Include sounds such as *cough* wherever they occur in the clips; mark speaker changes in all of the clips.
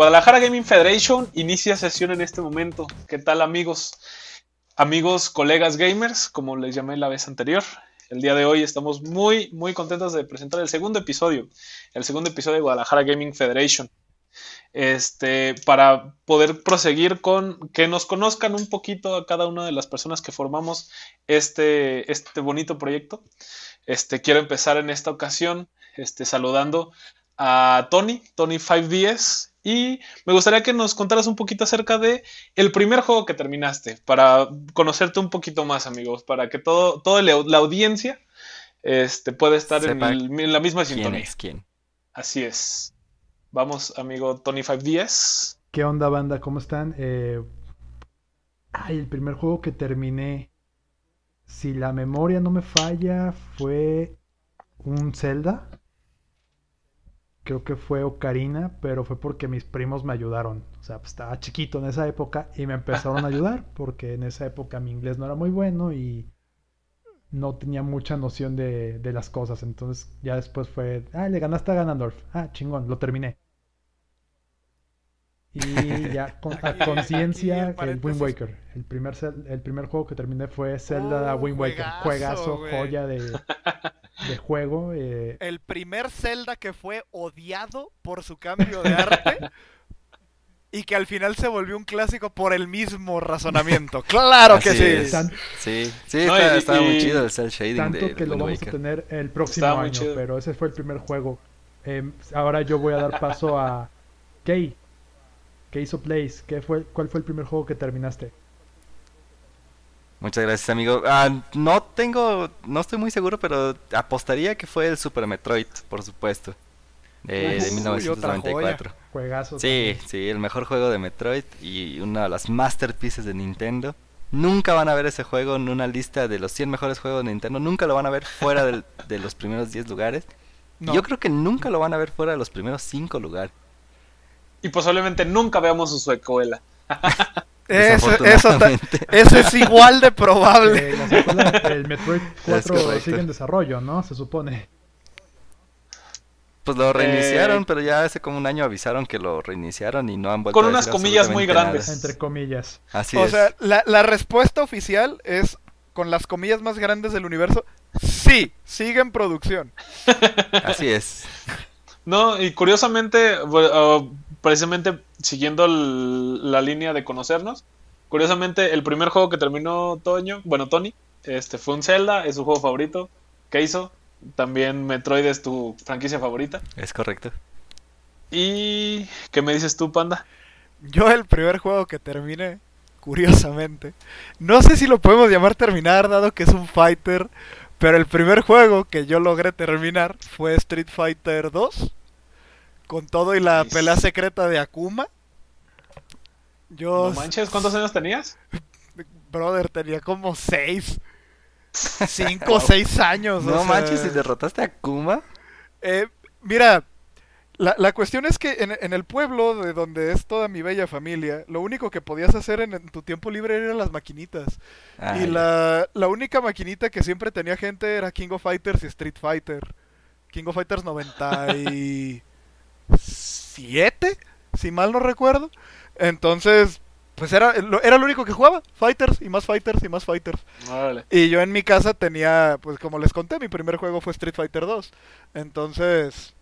Speaker 1: Guadalajara Gaming Federation inicia sesión en este momento. ¿Qué tal amigos? Amigos, colegas gamers, como les llamé la vez anterior. El día de hoy estamos muy, muy contentos de presentar el segundo episodio, el segundo episodio de Guadalajara Gaming Federation. Este, para poder proseguir con que nos conozcan un poquito a cada una de las personas que formamos este, este bonito proyecto. Este, quiero empezar en esta ocasión este, saludando a Tony, Tony 5DS, y me gustaría que nos contaras un poquito acerca de el primer juego que terminaste, para conocerte un poquito más, amigos, para que todo, toda la audiencia este, pueda estar en, la misma sintonía.
Speaker 2: ¿Quién es quién?
Speaker 1: Así es. Vamos, amigo Tony 5DS.
Speaker 3: ¿Qué onda, banda? ¿Cómo están? Eh... Ay, el primer juego que terminé, si la memoria no me falla, fue un Zelda creo que fue Ocarina, pero fue porque mis primos me ayudaron. O sea, pues, estaba chiquito en esa época y me empezaron a *laughs* ayudar porque en esa época mi inglés no era muy bueno y no tenía mucha noción de, de las cosas. Entonces ya después fue, ah, le ganaste a Ganondorf. Ah, chingón, lo terminé. Y *laughs* ya con, a conciencia el Wind Waker. El primer, el primer juego que terminé fue Zelda oh, Wind Waker. Juegazo, joya de, *laughs* de juego. Eh.
Speaker 4: El primer Zelda que fue odiado por su cambio de arte. *laughs* y que al final se volvió un clásico por el mismo razonamiento. *laughs* ¡Claro que sí!
Speaker 2: sí, sí, estaba, muy chido el cel shading.
Speaker 3: Tanto que lo vamos a tener el próximo año, pero ese fue el primer juego. Em, ahora yo voy a dar paso a Kay. ¿Qué hizo Place? ¿Qué fue, ¿Cuál fue el primer juego que terminaste?
Speaker 2: Muchas gracias, amigo. Ah, no tengo, no estoy muy seguro, pero apostaría que fue el Super Metroid, por supuesto. de 1994.
Speaker 3: Juegazo.
Speaker 2: Sí, sí, el mejor juego de Metroid y una de las masterpieces de Nintendo. Nunca van a ver ese juego en una lista de los 100 mejores juegos de Nintendo. Nunca lo van a ver fuera *laughs* de los primeros 10 lugares. Yo creo que nunca lo van a ver fuera de los primeros 5 lugares.
Speaker 1: Y posiblemente nunca veamos su secuela. *laughs*
Speaker 4: Eso, eso, es igual de probable.
Speaker 3: Eh, el Metroid *laughs* 4 sigue en desarrollo, ¿no? Se supone.
Speaker 2: Pues lo reiniciaron, eh, pero ya hace como un año avisaron que lo reiniciaron y no han vuelto
Speaker 1: Con unas comillas muy grandes.
Speaker 3: Entre comillas.
Speaker 2: Así
Speaker 4: o sea, la, la respuesta oficial es, con las comillas más grandes del universo, sí, sigue en producción.
Speaker 2: Así es. *laughs*
Speaker 1: No, y curiosamente, uh, precisamente siguiendo la línea de conocernos, curiosamente el primer juego que terminó Toño, bueno, Tony, este fue un Zelda, es su juego favorito. ¿Qué hizo? También Metroid es tu franquicia favorita.
Speaker 2: Es correcto.
Speaker 1: ¿Y qué me dices tú, Panda?
Speaker 4: Yo el primer juego que terminé, curiosamente, no sé si lo podemos llamar terminar, dado que es un fighter, pero el primer juego que yo logré terminar fue Street Fighter 2 con todo y la pelea secreta de Akuma.
Speaker 1: Yo... No manches, ¿cuántos años tenías? *laughs*
Speaker 4: Brother, tenía como seis. *laughs* Cinco o seis años.
Speaker 2: No manches, ¿y derrotaste a Akuma?
Speaker 4: Eh, mira, la, cuestión es que en, el pueblo de donde es toda mi bella familia, lo único que podías hacer en, tu tiempo libre eran las maquinitas. y la, la, única maquinita que siempre tenía gente era King of Fighters y Street Fighter. King of Fighters 90 y... 7, si mal no recuerdo. Entonces, pues era, era lo único que jugaba, Fighters y más Fighters y más Fighters. Y yo en mi casa tenía, pues como les conté, mi primer juego fue Street Fighter 2. Entonces,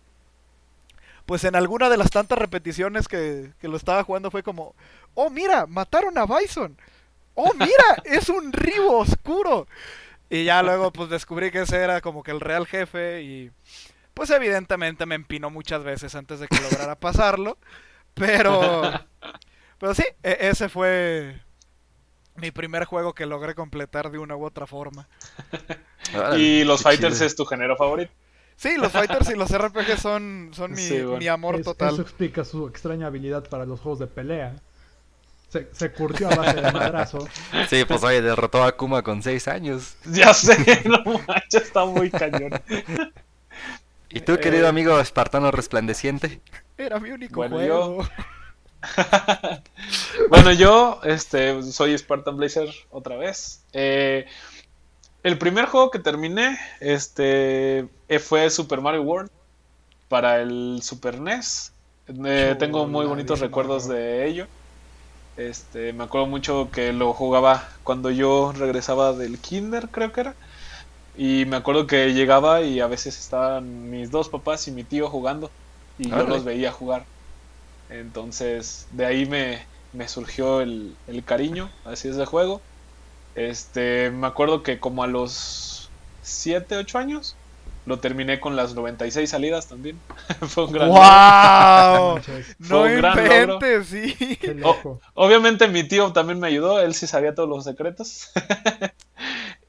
Speaker 4: pues en alguna de las tantas repeticiones que, que lo estaba jugando fue como, oh mira, mataron a Bison. Oh mira, *laughs* es un Ribo oscuro. Y ya luego pues descubrí que ese era como que el real jefe y pues evidentemente me empinó muchas veces antes de que lograra *laughs* pasarlo. Pero, pero sí, e, ese fue mi primer juego que logré completar de una u otra forma.
Speaker 1: ¿Y los Fighters es tu género favorito?
Speaker 4: Sí, los Fighters y los RPG son, son mi, amor total.
Speaker 3: Eso explica su extraña habilidad para los juegos de pelea. Se, se curtió a base de madrazo.
Speaker 2: Sí, pues oye, derrotó a Kuma con 6 años.
Speaker 1: Ya sé, *laughs* no manches, está muy cañón.
Speaker 2: ¿Y tú, querido eh, amigo espartano resplandeciente?
Speaker 4: Era mi único bueno, juego. Yo... *laughs*
Speaker 1: bueno, yo este, soy Spartan Blazer otra vez. Eh, el primer juego que terminé este, fue Super Mario World para el Super NES. Eh, tengo muy bonitos recuerdos de ello. Este, me acuerdo mucho que lo jugaba cuando yo regresaba del kinder, creo que era. Y me acuerdo que llegaba y a veces estaban mis dos papás y mi tío jugando. Y yo los veía jugar. Entonces, de ahí me, me surgió el, el, cariño hacia ese juego. Este, me acuerdo que como a los 7, 8 años lo terminé con las 96 salidas también. *laughs* Fue un gran
Speaker 4: ¡Wow! *laughs* no un inventes, sí.
Speaker 1: obviamente mi tío también me ayudó, él sí sabía todos los secretos. *laughs*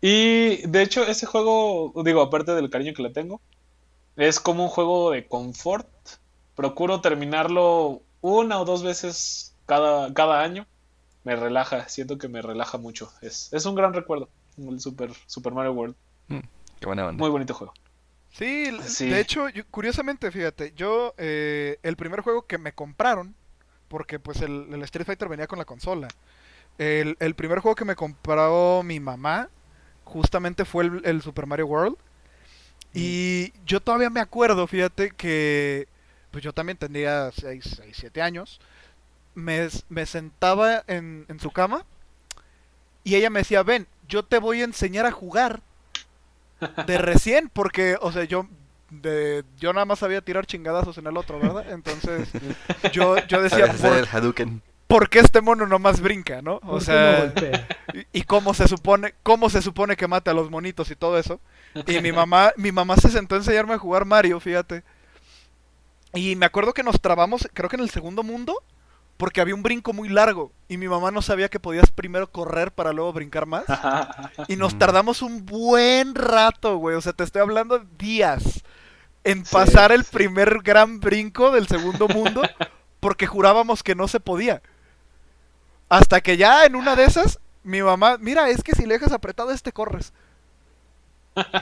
Speaker 1: y de hecho ese juego, digo, aparte del cariño que le tengo, es como un juego de confort. Procuro terminarlo una o dos veces cada, cada año. Me relaja, siento que me relaja mucho. Es, es un gran recuerdo, el Super, Super Mario World.
Speaker 2: Mm, qué buena
Speaker 1: Muy bonito juego.
Speaker 4: Sí, de hecho, curiosamente, fíjate, yo eh, el primer juego que me compraron, porque pues el, Street Fighter venía con la consola, el, primer juego que me compró mi mamá justamente fue el, Super Mario World. Y yo todavía me acuerdo, fíjate, que pues yo también tendría 6, 7 años. Me, me sentaba en, en su cama y ella me decía, ven, yo te voy a enseñar a jugar de *laughs* recién, porque, o sea, yo de, yo nada más sabía tirar chingadazos en el otro, ¿verdad? Entonces, yo, yo *laughs* decía, ¿por, qué este mono nomás brinca, no? O sea, y, cómo se supone, cómo se supone que mate a los monitos y todo eso. Y mi mamá, mi mamá se sentó a enseñarme a jugar Mario, fíjate. Y me acuerdo que nos trabamos, creo que en el segundo mundo, porque había un brinco muy largo y mi mamá no sabía que podías primero correr para luego brincar más. *laughs* y nos tardamos un buen rato, güey. O sea, te estoy hablando días en pasar el primer gran brinco del segundo mundo *laughs* porque jurábamos que no se podía. Hasta que ya en una de esas, mi mamá, mira, es que si le dejas apretado este corres.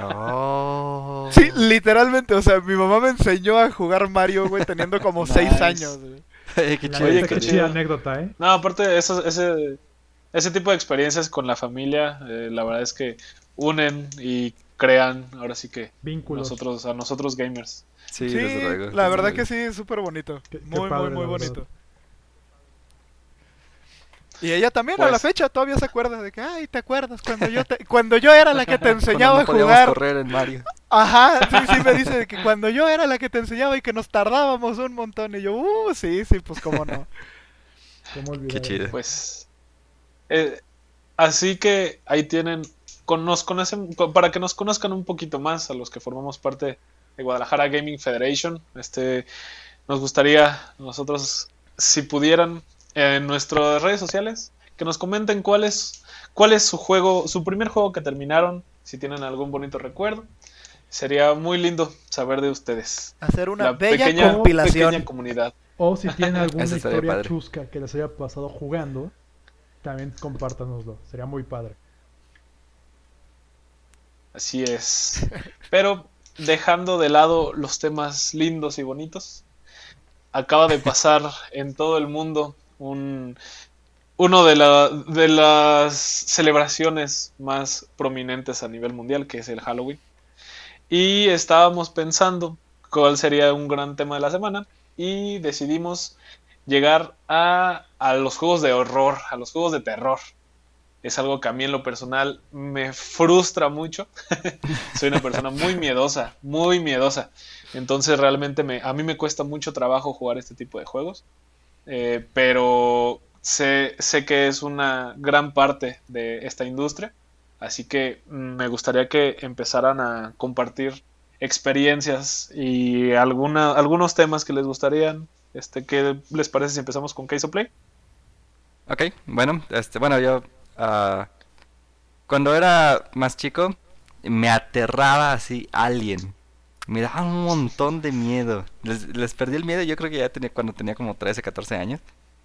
Speaker 4: Oh. Sí, literalmente, o sea, mi mamá me enseñó a jugar Mario, güey, teniendo como *laughs* seis años. Güey.
Speaker 3: qué chido. qué chida anécdota, ¿eh?
Speaker 1: No, aparte, eso, ese, ese tipo de experiencias con la familia, eh, la verdad es que unen y crean, ahora sí que,
Speaker 3: Vínculos.
Speaker 1: nosotros, a nosotros gamers.
Speaker 4: Sí, la verdad que sí, es súper bonito. muy, muy, muy bonito. Y ella también a la pues fecha todavía se acuerda de que, ay, ¿te acuerdas cuando yo cuando yo era la que te *laughs* enseñaba a jugar?
Speaker 2: correr en Mario.
Speaker 4: Ajá, sí, sí me dice *laughs* que cuando yo era la que te enseñaba y que nos tardábamos un montón y yo, uh, sí, sí, pues cómo no.
Speaker 2: Qué chido.
Speaker 1: Pues eh, así que ahí tienen con, nos conocen para que nos conozcan un poquito más a los que formamos parte de Guadalajara Gaming Federation, este nos gustaría nosotros si pudieran en nuestras redes sociales que nos comenten cuál es, cuál es su juego, su primer juego que terminaron, si tienen algún bonito recuerdo. Sería muy lindo saber de ustedes.
Speaker 4: Hacer una bella pequeña, compilación.
Speaker 1: comunidad.
Speaker 3: O si tienen *laughs* alguna historia chusca que les haya pasado jugando, también compártanoslo. Sería muy padre.
Speaker 1: Así es. Pero dejando de lado los temas lindos y bonitos, acaba de pasar en todo el mundo un, uno de, de las celebraciones más prominentes a nivel mundial, que es el Halloween. Y estábamos pensando cuál sería un gran tema de la semana y decidimos llegar a, a los juegos de horror, a los juegos de terror. Es algo que a mí en lo personal me frustra mucho. *laughs* Soy una persona muy miedosa, muy miedosa. Entonces realmente me, a mí me cuesta mucho trabajo jugar este tipo de juegos. Eh, pero sé, sé que es una gran parte de esta industria, así que me gustaría que empezaran a compartir experiencias y alguna, algunos temas que les gustarían. Este, ¿Qué les parece si empezamos con Case of Play?
Speaker 2: Ok, bueno, este, bueno, yo uh, cuando era más chico me aterraba así alguien me daba un montón de miedo. Les, perdí el miedo, yo creo que ya tenía cuando tenía como 13, 14 años.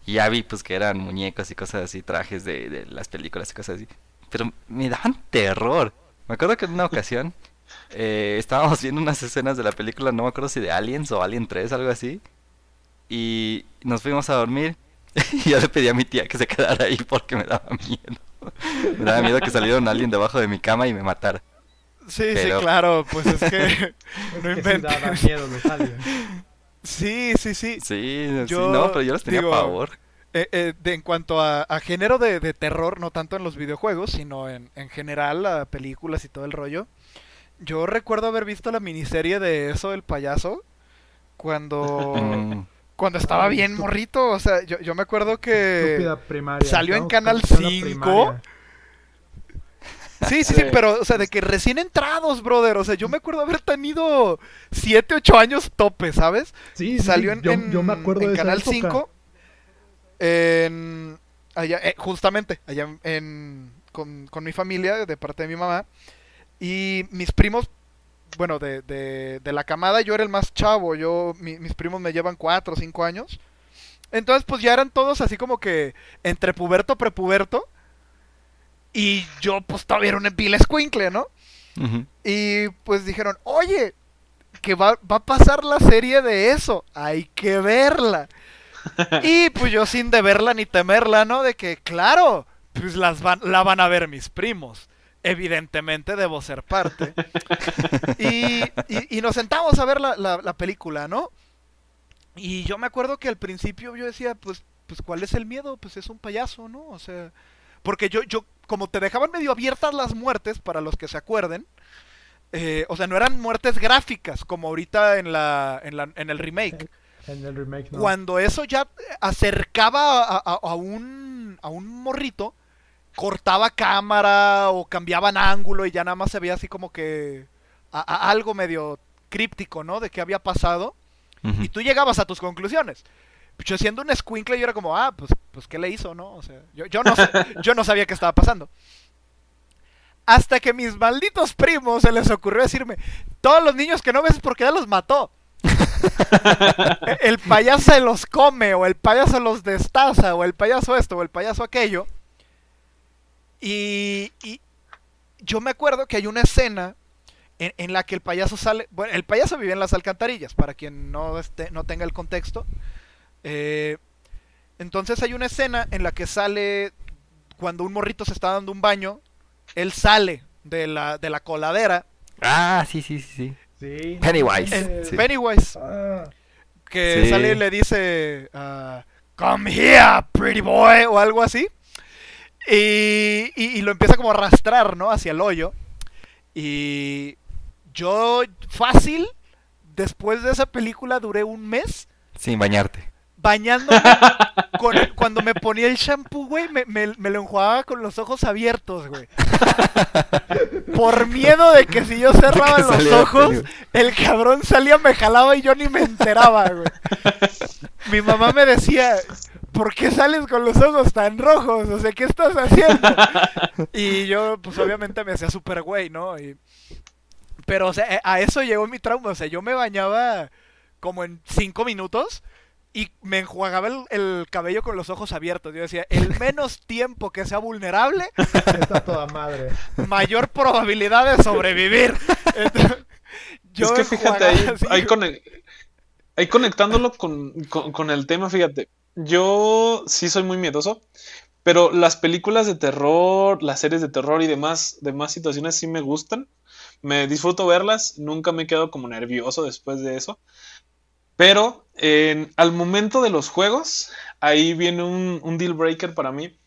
Speaker 2: Y ya vi pues que eran muñecos y cosas así, trajes de, las películas y cosas así. Pero me daban terror. Me acuerdo que en una ocasión *laughs* eh, estábamos viendo unas escenas de la película, no me acuerdo si de Aliens o Alien 3, algo así. Y nos fuimos a dormir. *laughs* y yo le pedí a mi tía que se quedara ahí porque me daba miedo. *laughs* me daba miedo que saliera un alien debajo de mi cama y me matara.
Speaker 4: Sí, sí, claro, pues es que *laughs* no
Speaker 3: inventes. miedo
Speaker 4: Sí, sí, sí.
Speaker 2: Sí, no, pero yo los tenía a favor.
Speaker 4: Eh, eh, de, en cuanto a, género de, terror, no tanto en los videojuegos, sino en, en general, a películas y todo el rollo. Yo recuerdo haber visto la miniserie de eso del payaso cuando mm. cuando estaba bien morrito, o sea, yo, yo me acuerdo que salió en Canal 5. Sí, sí, sí, pero, o sea, de que recién entrados, brother. O sea, yo me acuerdo haber tenido 7, 8 años tope, ¿sabes?
Speaker 3: Sí,
Speaker 4: Salió
Speaker 3: en, yo, me acuerdo en
Speaker 4: Canal 5. En, allá, eh, justamente, allá en, con, con mi familia, de parte de mi mamá. Y mis primos bueno, de, de, de, la camada yo era el más chavo, yo, mis primos me llevan cuatro o cinco años. Entonces, pues ya eran todos así como que entre puberto, prepuberto. Y yo, pues todavía era un pila escuincle, ¿no? Y pues dijeron, oye, que va, va, a pasar la serie de eso, hay que verla. *laughs* y pues yo sin de verla ni temerla, ¿no? De que, claro, pues las van, la van a ver mis primos evidentemente debo ser parte. *laughs* y, nos sentamos a ver la, película, ¿no? Y yo me acuerdo que al principio yo decía, pues, pues, ¿cuál es el miedo? Pues es un payaso, ¿no? O sea, porque yo, yo, como te dejaban medio abiertas las muertes, para los que se acuerden, eh, o sea, no eran muertes gráficas, como ahorita en, la, en, la, en el remake.
Speaker 3: En el remake, no.
Speaker 4: Cuando eso ya acercaba a, a, un, a un morrito, cortaba cámara o cambiaban ángulo y ya nada más se veía así como que algo medio críptico, ¿no? De qué había pasado. Y tú llegabas a tus conclusiones. Yo siendo un squinkle yo era como, ah, pues, pues ¿qué le hizo, no? O sea, yo, yo, no, yo no sabía qué estaba pasando. Hasta que mis malditos primos se les ocurrió decirme, todos los niños que no ves porque ya los mató. *laughs* el payaso se los come, o el payaso los destaza, o el payaso esto, o el payaso aquello. Y, yo me acuerdo que hay una escena en, la que el payaso sale. Bueno, el payaso vive en las alcantarillas, para quien no, esté, no tenga el contexto. Eh, entonces hay una escena en la que sale cuando un morrito se está dando un baño. Él sale de la, de la coladera.
Speaker 2: Ah, sí, sí, sí. sí. Pennywise.
Speaker 4: Pennywise. Ah. Que sale y le dice: ah, Come here, pretty boy, o algo así. Y, lo empieza como a arrastrar, ¿no? Hacia el hoyo. Y yo, fácil, después de esa película duré un mes.
Speaker 2: Sin bañarte.
Speaker 4: Bañándome. *laughs* cuando me ponía el shampoo, güey, me, lo enjuagaba con los ojos abiertos, güey. *laughs* Por miedo de que si yo cerraba los ojos, el cabrón salía, me jalaba y yo ni me enteraba, güey. Mi mamá me decía, ¿por qué sales con los ojos tan rojos? O sea, ¿qué estás haciendo? *laughs* y yo, pues obviamente me hacía súper güey, ¿no? Pero, o sea, a eso llegó mi trauma. O sea, yo me bañaba como en cinco minutos y me enjuagaba el, cabello con los ojos abiertos. Yo decía, el menos *laughs* tiempo que sea vulnerable,
Speaker 3: está toda madre.
Speaker 4: Mayor probabilidad de sobrevivir. *laughs*
Speaker 1: yo es que fíjate, ahí, ahí, conectándolo con el tema, fíjate yo sí soy muy miedoso, pero las películas de terror, las series de terror y demás, demás situaciones sí me gustan. Me disfruto verlas, nunca me he quedado como nervioso después de eso. Pero al momento de los juegos, ahí viene un, un, deal breaker para mí.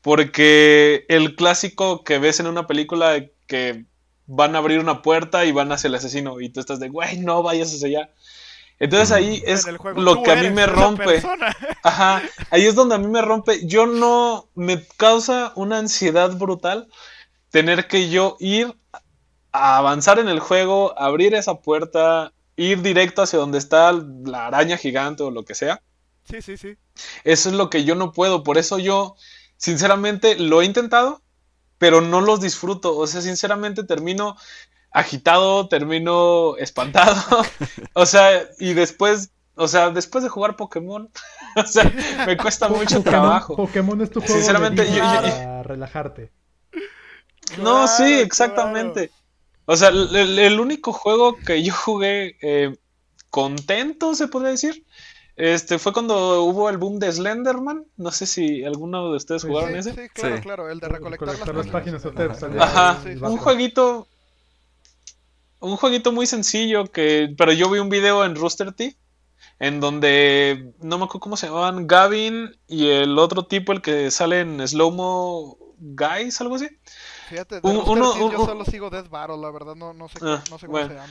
Speaker 1: Porque el clásico que ves en una película que van a abrir una puerta y van hacia el asesino y tú estás de, güey, no vayas hacia allá. Entonces ahí es lo que a mí me rompe. *laughs* Ajá, ahí es donde a mí me rompe. Yo no, me causa una ansiedad brutal tener que yo ir a avanzar en el juego, abrir esa puerta, ir directo hacia donde está la araña gigante o lo que sea.
Speaker 4: Sí, sí, sí.
Speaker 1: Eso es lo que yo no puedo. Por eso yo, sinceramente, lo he intentado, pero no los disfruto. O sea, sinceramente termino agitado, termino espantado. *laughs* o sea, y después, o sea, después de jugar Pokémon, *laughs* o sea, me cuesta mucho trabajo.
Speaker 3: Pokémon es tu juego Sinceramente, para relajarte.
Speaker 1: No, sí, exactamente. O sea, el, único juego que yo jugué eh, contento, se podría decir, este fue cuando hubo el boom de Slenderman. No sé si alguno de ustedes jugaron ese.
Speaker 4: Sí, claro, claro, el de recolectar, las, páginas.
Speaker 1: Ajá, un jueguito un jueguito muy sencillo que. Pero yo vi un video en Rooster Teeth en donde no me acuerdo cómo se llamaban, Gavin y el otro tipo, el que sale en Slow Mo Guys, algo así.
Speaker 4: Fíjate, uno, yo solo sigo Death Battle, la verdad no, no sé, ah, no sé cómo se llama.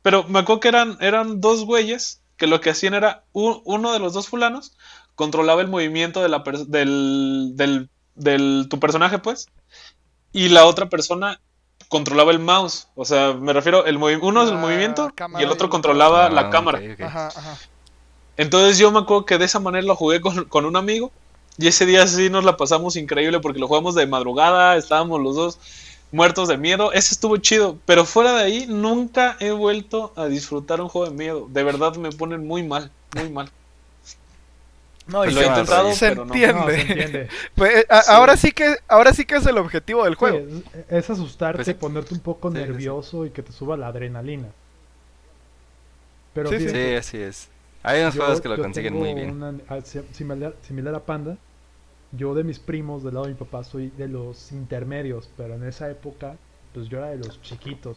Speaker 1: Pero me acuerdo que eran, eran dos güeyes que lo que hacían era uno de los dos fulanos controlaba el movimiento de la del, del, del, tu personaje, pues, y la otra persona controlaba el mouse. O sea, me refiero, el uno es el movimiento y el otro controlaba la ah, cámara. Entonces yo me acuerdo que de esa manera lo jugué con, con un amigo y ese día sí nos la pasamos increíble porque lo jugamos de madrugada, estábamos los dos muertos de miedo. Ese estuvo chido, pero fuera de ahí nunca he vuelto a disfrutar un juego de miedo. De verdad me ponen muy mal, muy mal.
Speaker 4: No, y lo he intentado, se, entiende. *laughs* pues, eh, ahora sí que ahora sí que es el objetivo del juego.
Speaker 3: es, asustarte, pues ponerte un poco nervioso y que te suba la adrenalina.
Speaker 2: Pero sí, así es. Hay unos juegos que lo consiguen muy bien.
Speaker 3: similar, similar a Panda, yo de mis primos del lado de mi papá soy de los intermedios, pero en esa época pues yo era de los chiquitos.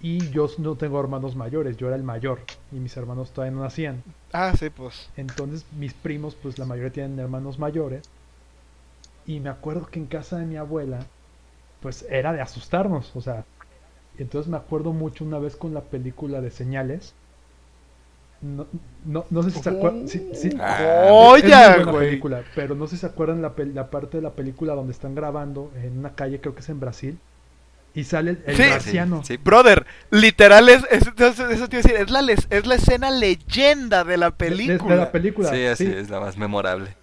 Speaker 3: Y yo no tengo hermanos mayores, yo era el mayor y mis hermanos todavía no nacían.
Speaker 4: Ah, sí, pues.
Speaker 3: Entonces mis primos, pues la mayoría tienen hermanos mayores. Y me acuerdo que en casa de mi abuela, pues era de asustarnos, o sea. Entonces me acuerdo mucho una vez con la película de señales no, no, no sé si se acuerdan. Sí, sí,
Speaker 4: güey!
Speaker 3: pero no sé si se acuerdan la, la, parte de la película donde están grabando en una calle, creo que es en Brasil. Y sale el, marciano.
Speaker 4: Sí, Brother, literal es, eso te decir, es la, es la escena leyenda de la película.
Speaker 3: De, la película.
Speaker 2: Sí, así es la más memorable.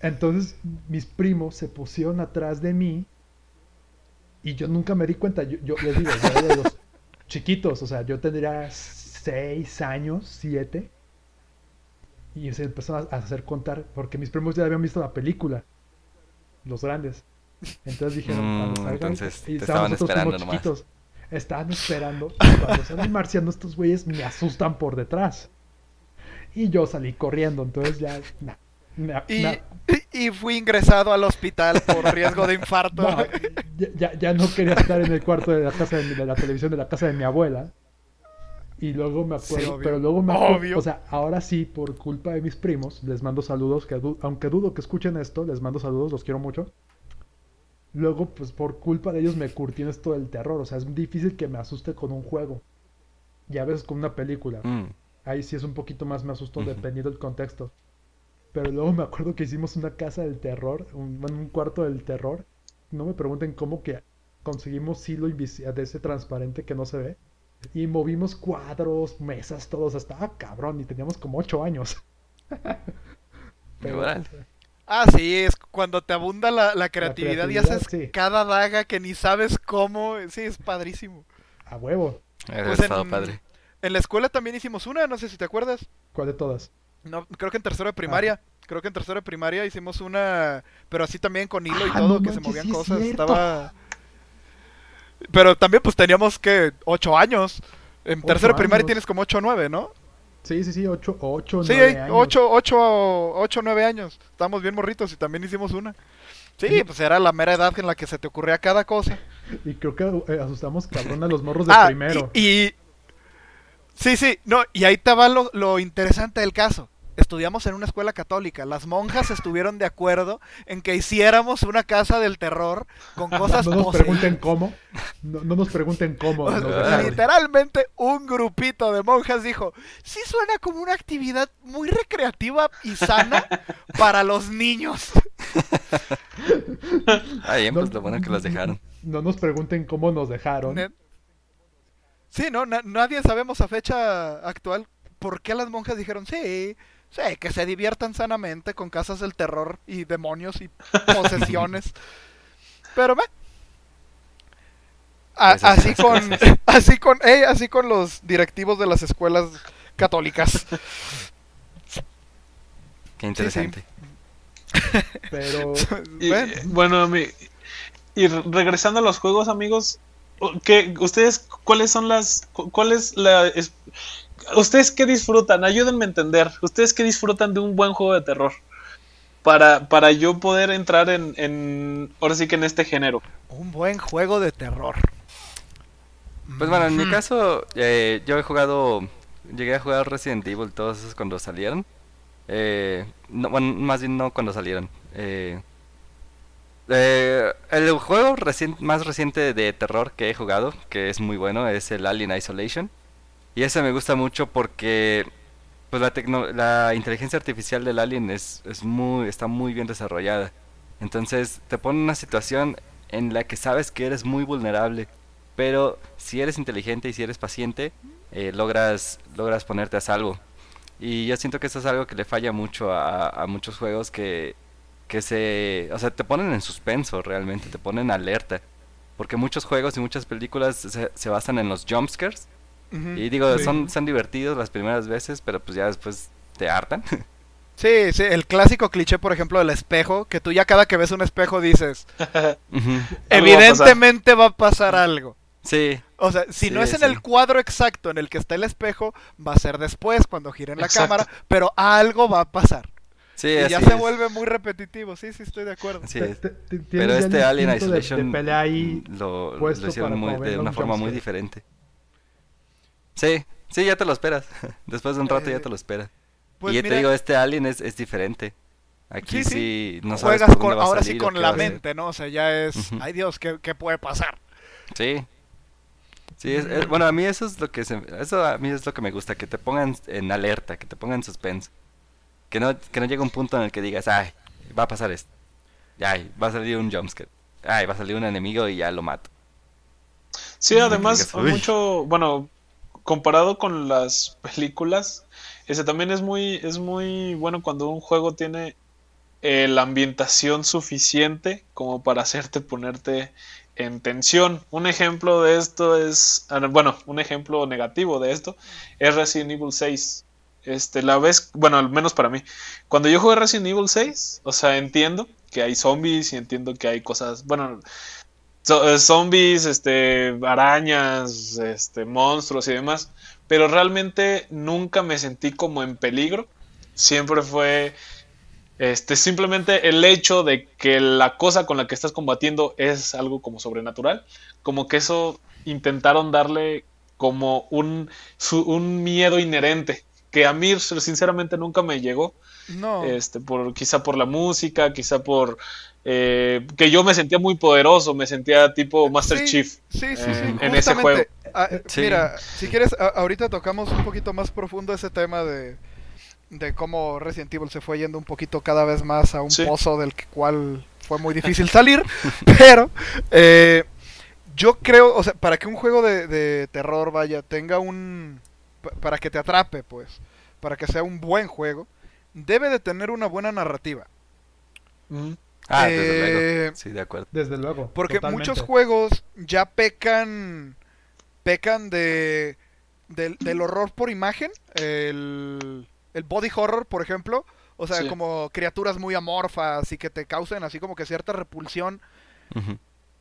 Speaker 3: Entonces mis primos se pusieron atrás de mí y yo nunca me di cuenta. Yo, yo les digo, yo era de los *laughs* chiquitos, o sea, yo tendría seis años, siete. Y se empezó a hacer contar, porque mis primos ya habían visto la película, los grandes. Entonces dijeron,
Speaker 2: mm, entonces, estaban esperando
Speaker 3: chiquitos, estaban esperando. Y cuando salen marciando estos güeyes me asustan por detrás. Y yo salí corriendo, entonces ya...
Speaker 4: y, fui ingresado al hospital por riesgo de infarto. *laughs*
Speaker 3: ya, ya, no quería estar en el cuarto de la casa de la televisión de la casa de mi abuela. Y luego me acuerdo, pero luego me acuerdo, o sea, ahora sí, por culpa de mis primos, les mando saludos, que aunque dudo que escuchen esto, les mando saludos, los quiero mucho. Luego, pues por culpa de ellos me curtí en esto del terror, o sea, es difícil que me asuste con un juego. Y a veces con una película. Mm. Ahí sí es un poquito más me asusto dependiendo del contexto. Pero luego me acuerdo que hicimos una casa del terror, un, un cuarto del terror. No me pregunten cómo que conseguimos hilo de ese transparente que no se ve y movimos cuadros, mesas, todos. Estaba cabrón y teníamos como ocho años. *laughs*
Speaker 4: Ah, sí, es cuando te abunda la, creatividad, y haces cada daga que ni sabes cómo. Sí, es padrísimo.
Speaker 3: A huevo.
Speaker 2: Pues en, padre.
Speaker 4: en la escuela también hicimos una, no sé si te acuerdas.
Speaker 3: ¿Cuál de todas?
Speaker 4: No, creo que en tercero de primaria. Ah. Creo que en tercero de primaria hicimos una, pero así también con hilo y ah, todo, que se movían cosas. Estaba pero también pues teníamos que 8 años. En tercero primaria tienes como 8 o 9, ¿no?
Speaker 3: Sí, sí, sí, 8 o 8
Speaker 4: Sí, 8 8 9 años. Estábamos bien morritos y también hicimos una. Sí, pues era la mera edad en la que se te ocurría cada cosa.
Speaker 3: Y creo que eh, asustamos cabrón a los morros de ah, primero.
Speaker 4: Y, Sí, sí, no, y ahí te va lo, lo interesante del caso estudiamos en una escuela católica. Las monjas estuvieron de acuerdo en que hiciéramos una casa del terror con *laughs* cosas
Speaker 3: No nos pregunten cómo. No, nos pregunten cómo.
Speaker 4: literalmente un grupito de monjas dijo, sí suena como una actividad muy recreativa y sana *laughs* para los niños. *laughs*
Speaker 2: Ay, pues lo bueno que los dejaron.
Speaker 3: No nos pregunten cómo nos dejaron.
Speaker 4: Sí, no, nadie sabemos a fecha actual por qué las monjas dijeron, sí, Sí, que se diviertan sanamente con casas del terror y demonios y posesiones. *laughs* Pero ve. *laughs* así con así con así con los directivos de las escuelas católicas.
Speaker 2: Qué interesante.
Speaker 1: Pero *laughs* bueno, y regresando a los juegos, amigos, ¿qué, ustedes cuáles son las cuál es la ¿Ustedes qué disfrutan? Ayúdenme a entender. ¿Ustedes qué disfrutan de un buen juego de terror? Para, para yo poder entrar en, en, ahora sí que en este género.
Speaker 4: Un buen juego de terror.
Speaker 2: Pues bueno, en mi caso, eh, yo he jugado llegué a jugar Resident Evil, todos esos cuando salieron. Eh, no, bueno, más bien no cuando salieron. Eh, eh, el juego más reciente de terror que he jugado, que es muy bueno, es el Alien Isolation. Y ese me gusta mucho porque pues la, la inteligencia artificial del Alien es, es muy, está muy bien desarrollada. Entonces te pone en una situación en la que sabes que eres muy vulnerable, pero si eres inteligente y si eres paciente, eh, logras, logras ponerte a salvo. Y yo siento que eso es algo que le falla mucho a, a muchos juegos que, que se... O sea, te ponen en suspenso realmente, te ponen alerta. Porque muchos juegos y muchas películas se, se basan en los jumpscares. Y digo, son, son divertidos las primeras veces, pero pues ya después te hartan. *laughs*
Speaker 4: Sí, sí, el clásico cliché, por ejemplo, del espejo, que tú ya cada que ves un espejo dices, *laughs* *laughs* evidentemente va a pasar algo.
Speaker 2: Sí.
Speaker 4: O sea, si no es en el cuadro exacto en el que está el espejo, va a ser después, cuando giren la cámara, pero algo va a pasar.
Speaker 2: Sí,
Speaker 4: y ya se vuelve muy repetitivo, sí, sí, estoy de acuerdo.
Speaker 2: pero este Alien Isolation lo, lo, hicieron de una forma muy diferente. Sí, sí, ya te lo esperas. *laughs* Después de un rato ya te lo esperas. Pues y te digo, este Alien es, es diferente. Aquí sí, no sabes
Speaker 4: Juegas con, ahora sí con la mente, ¿no? O sea, ya es, ay Dios, ¿qué, ¿qué, puede pasar?
Speaker 2: Sí. Sí, es, bueno, a mí eso es lo que se, eso a mí es lo que me gusta, que te pongan en alerta, que te pongan en suspenso. Que no, que no llegue un punto en el que digas, ay, va a pasar esto. Ay, va a salir un jumpscare. Ay, va a salir un enemigo y ya lo mato.
Speaker 1: Sí, además, mucho, bueno, comparado con las *laughs* películas, ese también es muy, es muy bueno cuando un juego tiene eh, la ambientación suficiente como para hacerte ponerte en tensión. Un ejemplo de esto es, ah, bueno, un ejemplo negativo de esto es Resident Evil 6. Este, la vez, bueno, al menos para mí, cuando yo jugué Resident Evil 6, o sea, entiendo que hay zombies y entiendo que hay cosas, bueno, eh, zombies, este, arañas, este, monstruos y demás, pero realmente nunca me sentí como en peligro. Siempre fue este, simplemente el hecho de que la cosa con la que estás combatiendo es algo como sobrenatural, como que eso intentaron darle como un, un miedo inherente, que a mí sinceramente nunca me llegó. No. Este, por, quizá por la música, quizá por eh, que yo me sentía muy poderoso, me sentía tipo Master Chief
Speaker 4: sí, sí, sí, en ese juego. Ah, mira, si quieres, ahorita tocamos un poquito más profundo ese tema de, de cómo Resident Evil se fue yendo un poquito cada vez más a un pozo del cual fue muy difícil salir, *laughs* pero eh, yo creo, o sea, para que un juego de, terror vaya, tenga un... para que te atrape, pues, para que sea un buen juego, debe de tener una buena narrativa.
Speaker 2: Ah, desde luego. Eh, sí, de acuerdo.
Speaker 3: Desde luego.
Speaker 4: Porque muchos juegos ya pecan pecan de del, horror por imagen, el, el, body horror, por ejemplo. O sea, como criaturas muy amorfas y que te causen así como que cierta repulsión.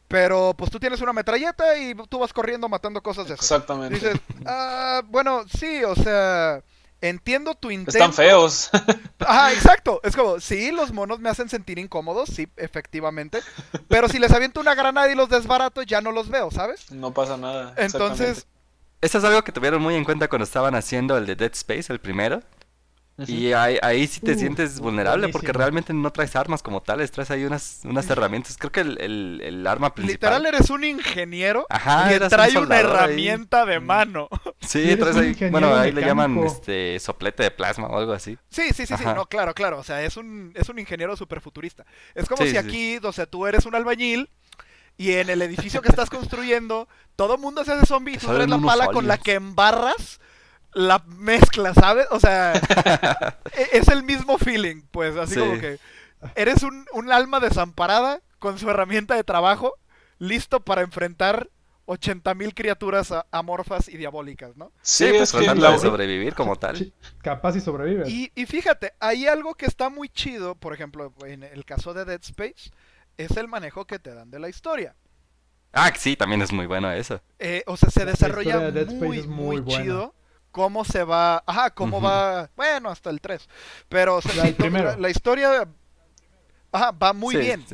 Speaker 4: Pero pues tú tienes una metralleta y tú vas corriendo matando cosas de eso.
Speaker 1: Exactamente.
Speaker 4: Dices, ah, bueno, sí, o sea, entiendo tu intento.
Speaker 1: Están feos. *laughs*
Speaker 4: Ajá, exacto. Es como, sí, los monos me hacen sentir incómodos, sí, efectivamente. Pero si les aviento una granada y los desbarato, ya no los veo, ¿sabes?
Speaker 1: No pasa nada.
Speaker 4: Entonces.
Speaker 2: Eso es algo que tuvieron muy en cuenta cuando estaban haciendo el de Dead Space, el primero. Y ahí, ahí sí te uh, sientes vulnerable porque realmente no traes armas como tales, traes ahí unas, unas herramientas. Creo que el, el, arma principal.
Speaker 4: Literal eres un ingeniero que trae una herramienta de mano. *laughs*
Speaker 2: Sí, traes ahí. Bueno, ahí le llaman este soplete de plasma o algo así.
Speaker 4: Sí, sí, sí, sí. No, claro, claro. O sea, es un, es un ingeniero súper futurista. Es como si aquí, o sea, tú eres un albañil. Y en el edificio que estás construyendo, todo mundo se hace zombie y tú traes la pala con la que embarras la mezcla, ¿sabes? O sea, *laughs* e-, es el mismo feeling, pues, así como que eres un, un, alma desamparada con su herramienta de trabajo, listo para enfrentar 80.000 criaturas amorfas y diabólicas, ¿no?
Speaker 2: Sí, pues, tratando de sobrevivir como tal.
Speaker 3: capaz y sobrevive.
Speaker 4: Y, y fíjate, hay algo que está muy chido, por ejemplo, en el caso de Dead Space, es el manejo que te dan de la historia.
Speaker 2: Ah, sí, también es muy bueno eso.
Speaker 4: Eh, o sea, se desarrolla muy, muy, chido cómo se va, ajá, cómo va, bueno, hasta el 3, pero la, historia ajá, va muy bien,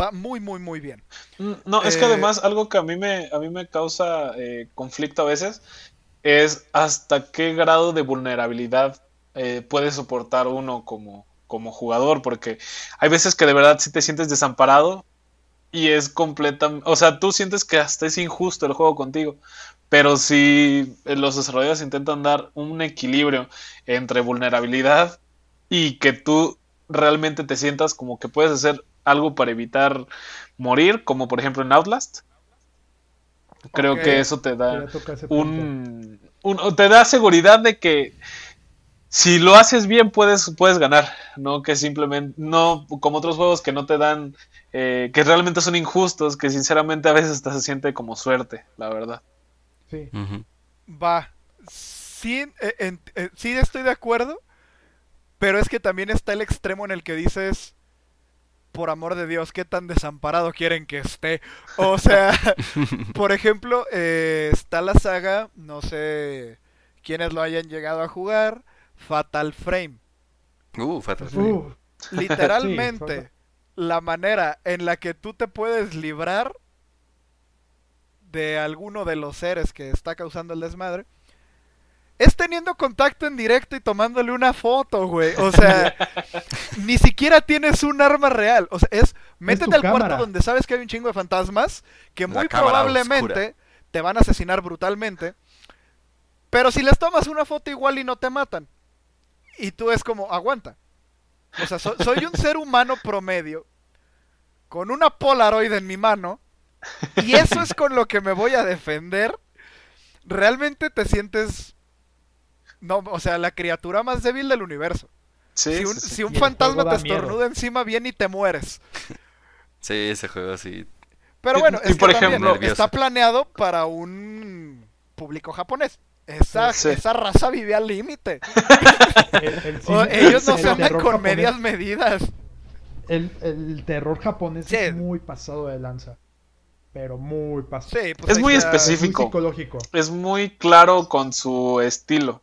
Speaker 4: va muy, muy, muy bien.
Speaker 1: Mm, no, es que eh, además algo que a mí me, a mí me causa eh, conflicto a veces es hasta qué grado de vulnerabilidad eh, puede soportar uno como, como jugador, porque hay veces que de verdad si te sientes desamparado y es completamente, o sea, tú sientes que hasta es injusto el juego contigo, pero si los desarrolladores intentan dar un equilibrio entre vulnerabilidad y que tú realmente te sientas como que puedes hacer algo para evitar morir, como por ejemplo en Outlast, creo que eso te da un, un, te da seguridad de que si lo haces bien puedes, puedes ganar, no que simplemente, no como otros juegos que no te dan, eh, que realmente son injustos, que sinceramente a veces hasta se siente como suerte, la verdad.
Speaker 3: Sí.
Speaker 4: Va, sí, eh, eh, sí estoy de acuerdo, pero es que también está el extremo en el que dices, por amor de Dios, qué tan desamparado quieren que esté. O *laughs* sea, por ejemplo, está la saga, no sé quiénes lo hayan llegado a jugar, Fatal Frame.
Speaker 2: Uh, Fatal Frame. Uh.
Speaker 4: Literalmente, la manera en la que tú te puedes librar de alguno de los seres que está causando el desmadre es teniendo contacto en directo y tomándole una foto, güey. O sea, *laughs* ni siquiera tienes un arma real. O sea, es métete al cuarto donde sabes que hay un chingo de fantasmas que muy probablemente te van a asesinar brutalmente. Pero si les tomas una foto igual y no te matan. Y tú es como, aguanta. O sea, soy un ser humano promedio con una Polaroid en mi mano y eso es con lo que me voy a defender. Realmente te sientes no, o sea, la criatura más débil del universo. si un, si un fantasma te estornuda encima, bien y te mueres. *laughs*
Speaker 2: Sí, ese juego sí.
Speaker 4: Pero bueno, es por ejemplo, está planeado para un público japonés. Esa, esa raza vive al límite. *laughs* Ellos no se andan con medias medidas.
Speaker 3: El, terror japonés es muy pasado de lanza. Pero muy pasado.
Speaker 1: Pues es muy específico. psicológico. Es muy claro con su estilo.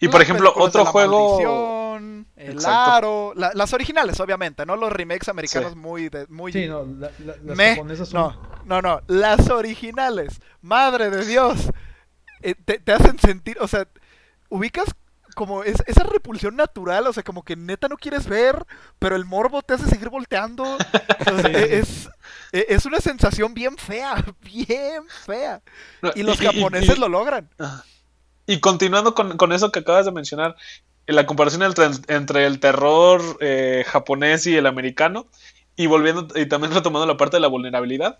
Speaker 1: Y por ejemplo, otro juego.
Speaker 4: el aro. las originales, obviamente, no los remakes americanos muy. muy...
Speaker 3: Sí, no, las japonesas son...
Speaker 4: No, no, no. Las originales. Madre de Dios. Eh, te, hacen sentir, o sea, ubicas como esa repulsión natural, o sea, como que neta no quieres ver, pero el morbo te hace seguir volteando. *laughs* E, es, e, es, una sensación bien fea, *laughs* bien fea. y los japoneses lo logran.
Speaker 1: Y continuando con, eso que acabas de mencionar, la comparación entre, el terror eh, japonés y el americano, y volviendo y también *laughs* retomando la parte de la vulnerabilidad,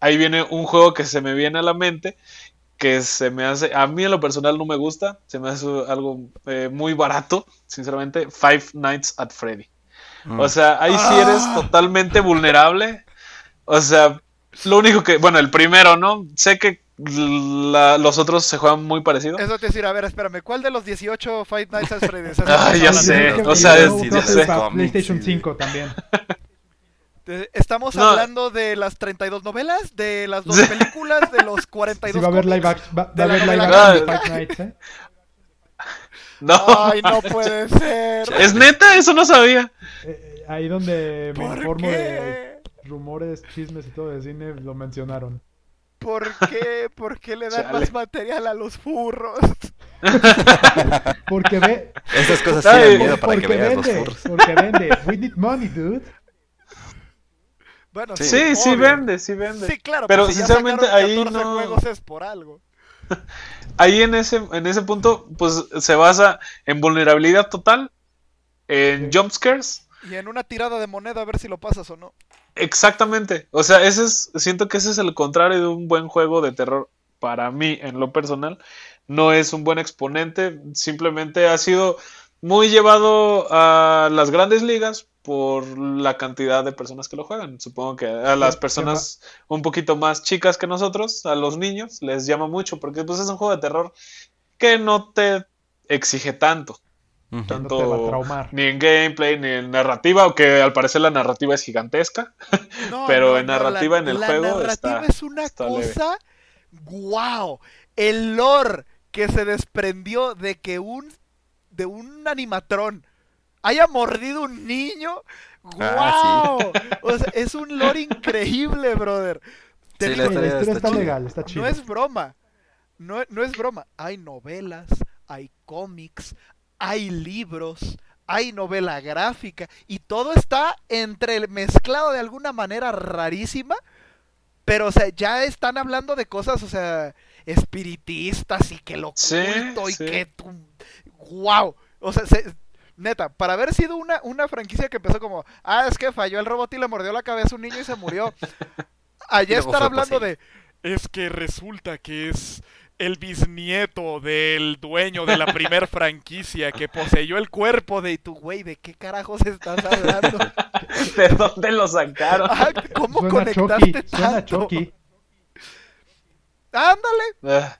Speaker 1: ahí viene un juego que se me viene a la mente, que se me hace, a mí en lo personal no me gusta, se me hace algo eh, muy barato, sinceramente, Five Nights at Freddy. Mm. O sea, ahí sí eres ah. totalmente vulnerable. O sea, lo único que, bueno, el primero, ¿no? Sé que los otros se juegan muy parecido.
Speaker 4: Eso te decir, a ver, espérame, ¿cuál de los 18 Five Nights at Freddy's?
Speaker 1: ah, *laughs* ya sé, o sea, es,
Speaker 3: PlayStation 5 también.
Speaker 4: Estamos hablando de las 32 novelas, de las dos *laughs* películas, de los 42 sí,
Speaker 3: va a haber live action, va, a haber live action de Five Nights, ¿eh? *laughs*
Speaker 1: No.
Speaker 4: Ay, no puede ser.
Speaker 1: ¿Es neta? Eso no sabía.
Speaker 3: Eh, ahí donde me informo de rumores, chismes y todo de cine, lo mencionaron.
Speaker 4: ¿Por qué? ¿Por qué le dan más material a los furros? *laughs*
Speaker 3: porque ve.
Speaker 2: Esas cosas tienen miedo para que veas los furros.
Speaker 3: Porque vende. We need money, dude.
Speaker 1: Bueno, sí, sí, vende, sí vende.
Speaker 4: Sí, claro,
Speaker 1: pero sinceramente ahí no.
Speaker 4: juegos es por algo. *laughs*
Speaker 1: Ahí en ese, en ese punto, pues se basa en vulnerabilidad total, en jumpscares.
Speaker 4: Y en una tirada de moneda a ver si lo pasas o no.
Speaker 1: Exactamente. O sea, ese es, siento que ese es el contrario de un buen juego de terror para mí, en lo personal. No es un buen exponente, simplemente ha sido muy llevado a las grandes ligas por la cantidad de personas que lo juegan. Supongo que a las personas un poquito más chicas que nosotros, a los niños, les llama mucho porque pues es un juego de terror que no te exige tanto. Tanto ni en gameplay ni en narrativa, aunque al parecer la narrativa es gigantesca. *laughs* pero en narrativa en el juego. La narrativa
Speaker 4: es una cosa. ¡Wow! El lore que se desprendió de que un. de un animatrón haya mordido un niño. ¡Wow! Ah, o sea, es un lore increíble, brother.
Speaker 3: la, historia está, legal, está chido.
Speaker 4: No es broma. no, no es broma. Hay novelas, hay cómics, hay libros, hay novela gráfica y todo está entre mezclado de alguna manera rarísima. Pero, o sea, ya están hablando de cosas, o sea, espiritistas y que lo oculto y que tú... ¡Wow! O sea, neta, para haber sido una, una franquicia que empezó como, ah, es que falló el robot y le mordió la cabeza a un niño y se murió. *laughs* Allá estar hablando de, es que resulta que es el bisnieto del dueño de la primer *laughs* franquicia que poseyó el cuerpo de tu güey, ¿de qué carajos estás hablando? *laughs*
Speaker 1: ¿De dónde lo sacaron?
Speaker 4: Ah, ¿Cómo conectaste tanto? Ándale. Ah.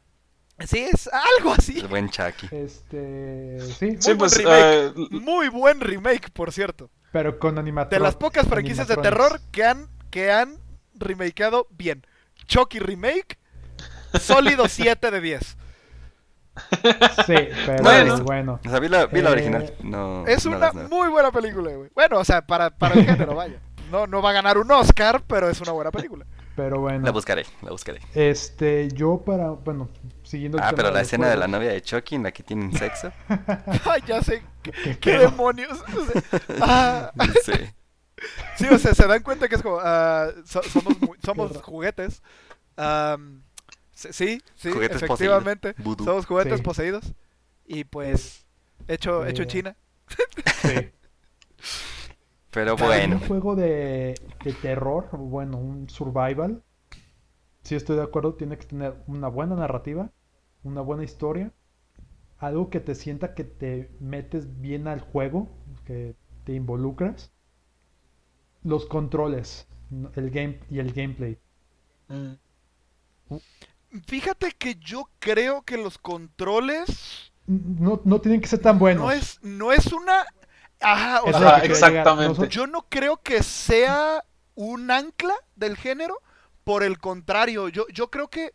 Speaker 4: Sí, es algo así.
Speaker 2: El buen Chucky.
Speaker 3: Este, sí.
Speaker 4: Muy, pues, buen remake. Eh, Muy buen remake, por cierto.
Speaker 3: Pero con animatronics.
Speaker 4: De las pocas franquicias de terror que han que han remakeado bien. Chucky remake sólido 7 de 10.
Speaker 3: Sí, pero bueno.
Speaker 2: O sea, vi la, vi la eh, original. No,
Speaker 4: es una muy buena película, güey. Bueno, o sea, para, para el género, vaya. No, no va a ganar un Oscar, pero es una buena película.
Speaker 3: Pero bueno.
Speaker 2: La buscaré, la buscaré.
Speaker 3: Este, yo para, bueno, siguiendo
Speaker 2: el Ah, pero la escena de la novia de Chucky en la que tienen sexo. *laughs*
Speaker 4: Ay, ya sé. ¿Qué, demonios? ah. *laughs* Sí. Sí, o sea, se dan cuenta que es como, uh, somos, *laughs* somos juguetes. Um, Sí, sí, efectivamente. Somos juguetes poseídos. Y pues, hecho, hecho en China. Sí. *laughs*
Speaker 2: Pero bueno.
Speaker 3: Un juego de, de terror, bueno, un survival. Sí, estoy de acuerdo, tiene que tener una buena narrativa, una buena historia, algo que te sienta que te metes bien al juego, que te involucras. Los controles, el game y el gameplay. Mm.
Speaker 4: Fíjate que yo creo que los controles.
Speaker 3: No, no tienen que ser tan buenos.
Speaker 4: No es, no es una. Ajá, o
Speaker 1: sea, exactamente.
Speaker 4: Yo no creo que sea un ancla del género. Por el contrario, yo, yo creo que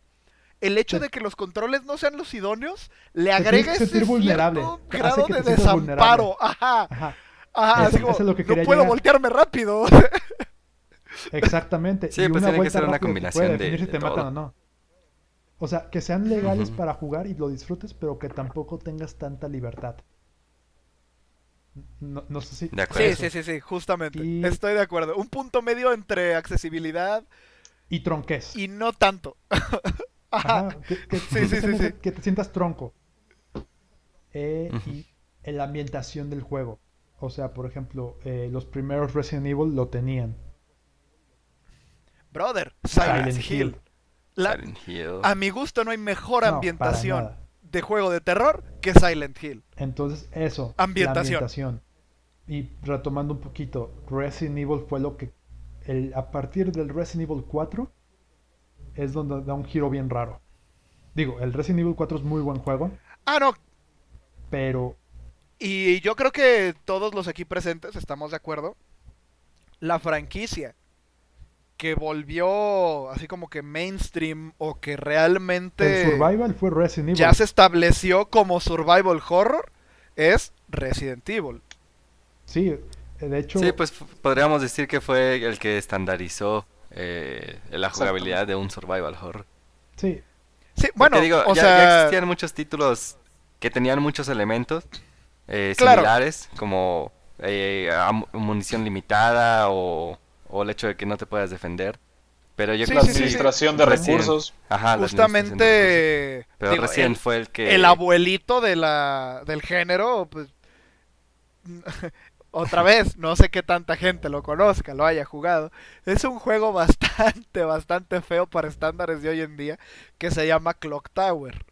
Speaker 4: el hecho de que los controles no sean los idóneos le agrega ese vulnerable. grado de desamparo. Ajá. Ajá. Ajá, así como, no puedo voltearme rápido.
Speaker 3: Exactamente.
Speaker 2: Sí, pues tiene que ser una combinación de, si te matan o no.
Speaker 3: O sea, que sean legales para jugar y lo disfrutes, pero que tampoco tengas tanta libertad. No, sé si...
Speaker 4: De acuerdo. Sí, sí, sí, sí, justamente. Estoy de acuerdo. Un punto medio entre accesibilidad...
Speaker 3: Y tronquez.
Speaker 4: Y no tanto. *laughs*
Speaker 3: Ajá. que, sí, sí, sí, que, te sientas tronco. Eh, y la ambientación del juego. O sea, por ejemplo, eh, los primeros Resident Evil lo tenían.
Speaker 4: Brother, Silent, Hill. A mi gusto no hay mejor ambientación de juego de terror que Silent Hill.
Speaker 3: Entonces, eso. Ambientación. Y retomando un poquito, Resident Evil fue lo que. El, a partir del Resident Evil 4 es donde da un giro bien raro. Digo, el Resident Evil 4 es muy buen juego.
Speaker 4: Ah, no.
Speaker 3: Pero.
Speaker 4: Y yo creo que todos los aquí presentes estamos de acuerdo. La franquicia que volvió así como que mainstream o que realmente...
Speaker 3: El survival fue Resident Evil.
Speaker 4: Ya se estableció como survival horror es Resident Evil.
Speaker 3: Sí, de hecho...
Speaker 2: Sí, pues podríamos decir que fue el que estandarizó eh, la jugabilidad de un survival horror.
Speaker 3: Sí.
Speaker 4: Sí, bueno, o
Speaker 2: ya,
Speaker 4: sea...
Speaker 2: existían muchos títulos que tenían muchos elementos eh, similares, como eh, munición limitada o o el hecho de que no te puedas defender. Pero yo
Speaker 1: creo que la administración de recursos.
Speaker 4: Ajá, Justamente.
Speaker 2: Pero recién fue el que.
Speaker 4: El abuelito de la, del género, pues. *laughs* Otra vez, no sé qué tanta gente lo conozca, lo haya jugado. Es un juego *laughs* bastante, bastante feo para estándares de hoy en día que se llama Clock Tower.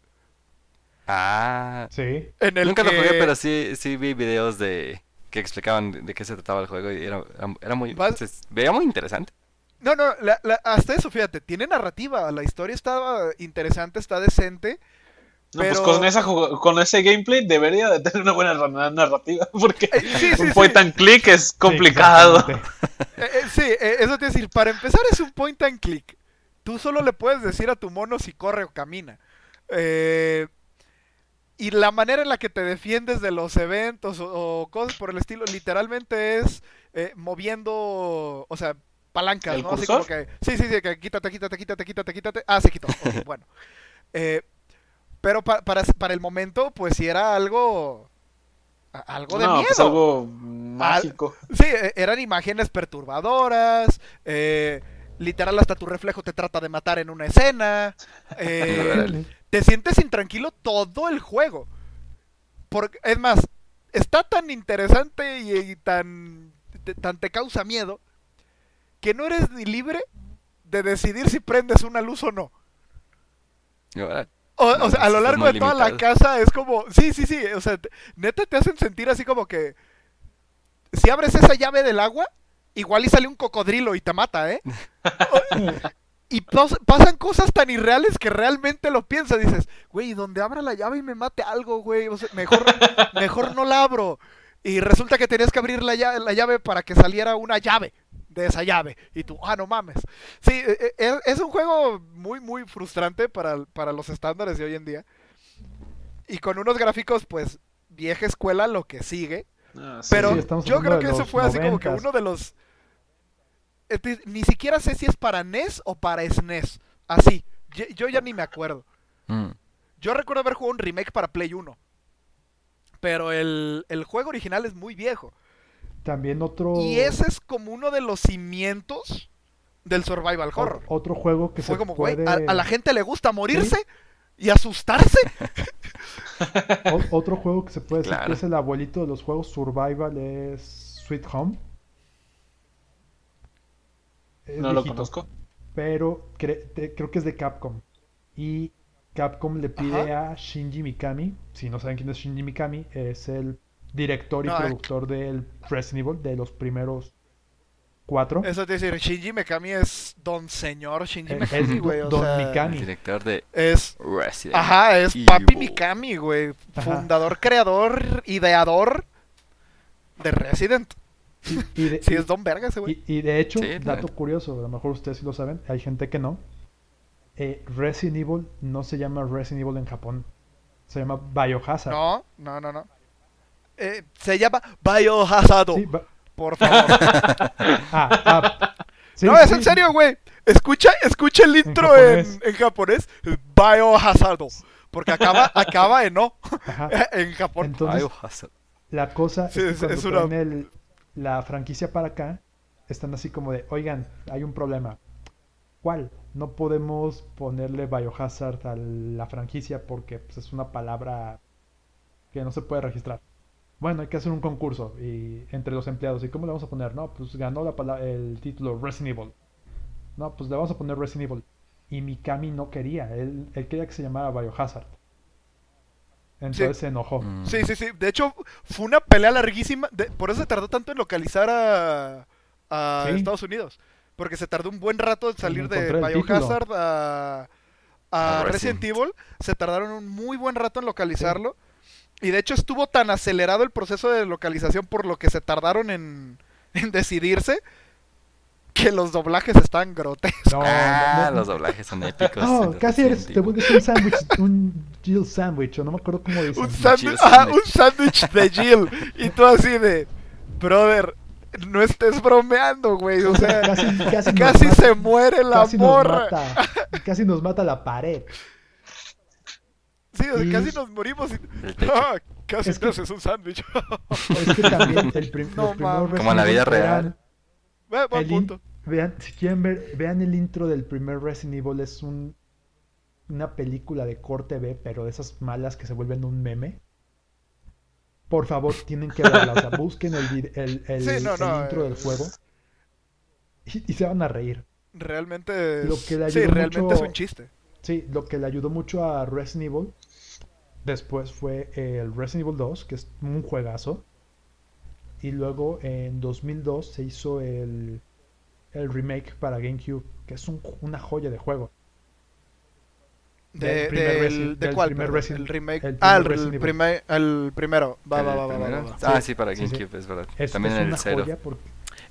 Speaker 2: Ah,
Speaker 3: sí.
Speaker 2: Nunca lo jugué, pero sí, sí vi videos de, que explicaban de qué se trataba el juego y era, era muy... veía muy interesante.
Speaker 4: No, no, hasta eso, fíjate, tiene narrativa, la historia estaba interesante, está decente.
Speaker 1: No, pues con, esa, con ese gameplay debería de tener una buena narrativa, *laughs* porque eh, un point and click es complicado.
Speaker 4: Eh, eh, sí, eso te decir, para empezar es un point and click. Tú solo le puedes decir a tu mono si corre o camina. Eh, y la manera en la que te defiendes de los eventos o, cosas por el estilo, literalmente es eh, moviendo, o sea, palancas, ¿no? Así como que, sí, sí, sí, que quítate, quítate, quítate, quítate, quítate. Ah, se quitó. *laughs* bueno. Eh, Pero para, para, el momento, pues sí era algo. Algo de
Speaker 1: no, Pues algo mágico.
Speaker 4: sí, e, eran imágenes perturbadoras. Eh, literal, hasta tu reflejo te trata de matar en una escena. Eh, *laughs* te sientes intranquilo todo el juego. Porque, es más, está tan interesante y, tan, tan te causa miedo que no eres ni libre de decidir si prendes una luz o no. O, sea, a lo largo de toda la casa es como, sí, sí, sí, o sea, neta te hacen sentir así como que si abres esa llave del agua, igual y sale un cocodrilo y te mata, ¿eh? *laughs* y pasan cosas tan irreales que realmente lo piensas, dices, güey, donde abra la llave y me mate algo, güey, mejor, *laughs* mejor no la abro. Y resulta que tenías que abrir la la llave para que saliera una llave de esa llave. Y tú, ah, no mames. Sí, e, e, es, un juego muy, muy frustrante para, los estándares de hoy en día. Y con unos gráficos, pues, vieja escuela, lo que sigue. Ah, pero yo creo que eso fue así como que uno de los... Ni siquiera sé si es para NES o para SNES. Así. Yo, ya ni me acuerdo. Mm. Yo recuerdo haber jugado un remake para Play 1. Pero el, el juego original es muy viejo.
Speaker 3: También otro.
Speaker 4: Y ese es como uno de los cimientos del survival horror.
Speaker 3: otro juego que
Speaker 4: fue como, güey, a, la gente le gusta morirse y asustarse. *laughs*
Speaker 3: otro juego que se puede decir que es el abuelito de los juegos survival es Sweet Home.
Speaker 1: No lo conozco.
Speaker 3: Pero creo que es de Capcom. Y Capcom le pide a Shinji Mikami, si no saben quién es Shinji Mikami, es el director y eh. productor del Resident Evil, de los primeros cuatro.
Speaker 4: Eso te decir, Shinji Mikami es don señor Shinji Mikami, güey.
Speaker 3: don Mikami.
Speaker 2: Director de
Speaker 4: es, Resident Ajá, es Papi Mikami, güey. Fundador, creador, ideador de Resident. Y, de, sí, es Don Verga ese güey.
Speaker 3: Y, de hecho, dato curioso, a lo mejor ustedes sí lo saben, hay gente que no. Eh, Resident Evil no se llama Resident Evil en Japón. Se llama Biohazard.
Speaker 4: No, no, no, no. Eh, se llama Biohazard. Por favor. *laughs* Ah, ah. no, es en serio, güey. Escucha, escucha el intro en, japonés. Biohazard. Porque acaba, *laughs* acaba en no. *laughs* en Japón.
Speaker 3: Entonces, la cosa es que cuando la franquicia para acá, están así como de, oigan, hay un problema. ¿Cuál? No podemos ponerle Biohazard a la franquicia porque pues, es una palabra que no se puede registrar bueno, hay que hacer un concurso y entre los empleados. ¿Y cómo le vamos a poner? No, pues ganó la el título Resident Evil. No, pues le vamos a poner Resident Evil. Y Mikami no quería, él, él quería que se llamara Biohazard. Entonces se enojó.
Speaker 4: Mm. Sí, sí, sí. De hecho, fue una pelea larguísima. por eso se tardó tanto en localizar a, a Estados Unidos. Porque se tardó un buen rato en salir de Biohazard a, a, Resident Evil. Se tardaron un muy buen rato en localizarlo. Y de hecho estuvo tan acelerado el proceso de localización por lo que se tardaron en, decidirse que los doblajes están grotescos.
Speaker 2: No, ah, los doblajes son épicos.
Speaker 3: No, casi eres, te vuelves un sándwich, un Jill sandwich, o no me acuerdo cómo dicen.
Speaker 4: Un sándwich de Jill. Y tú así de, brother, no estés bromeando, güey. O sea, *laughs* casi, casi, se muere la morra. *laughs*
Speaker 3: casi nos mata la pared.
Speaker 4: Sí, casi nos morimos y... ¡Ah! *laughs* Casi te haces un sándwich.
Speaker 3: es que también el prim no,
Speaker 2: Como en la vida real.
Speaker 3: Vean, si quieren ver, vean el intro del primer Resident Evil. Es un, una película de corte B, pero de esas malas que se vuelven un meme. Por favor, tienen que verla. O sea, *laughs* busquen el, el, el, intro del juego. Y, se van a reír.
Speaker 4: Realmente es... sí, realmente es un chiste.
Speaker 3: Sí, lo que le ayudó mucho a Resident Evil después fue el Resident Evil 2, que es un juegazo. Y luego en 2002 se hizo el, el remake para GameCube, que es una joya de juego.
Speaker 4: De, ¿De cuál? el remake. ah, el, primer, el primero. Va, va, va, va,
Speaker 2: Ah, sí, para GameCube, es verdad. También en el cero.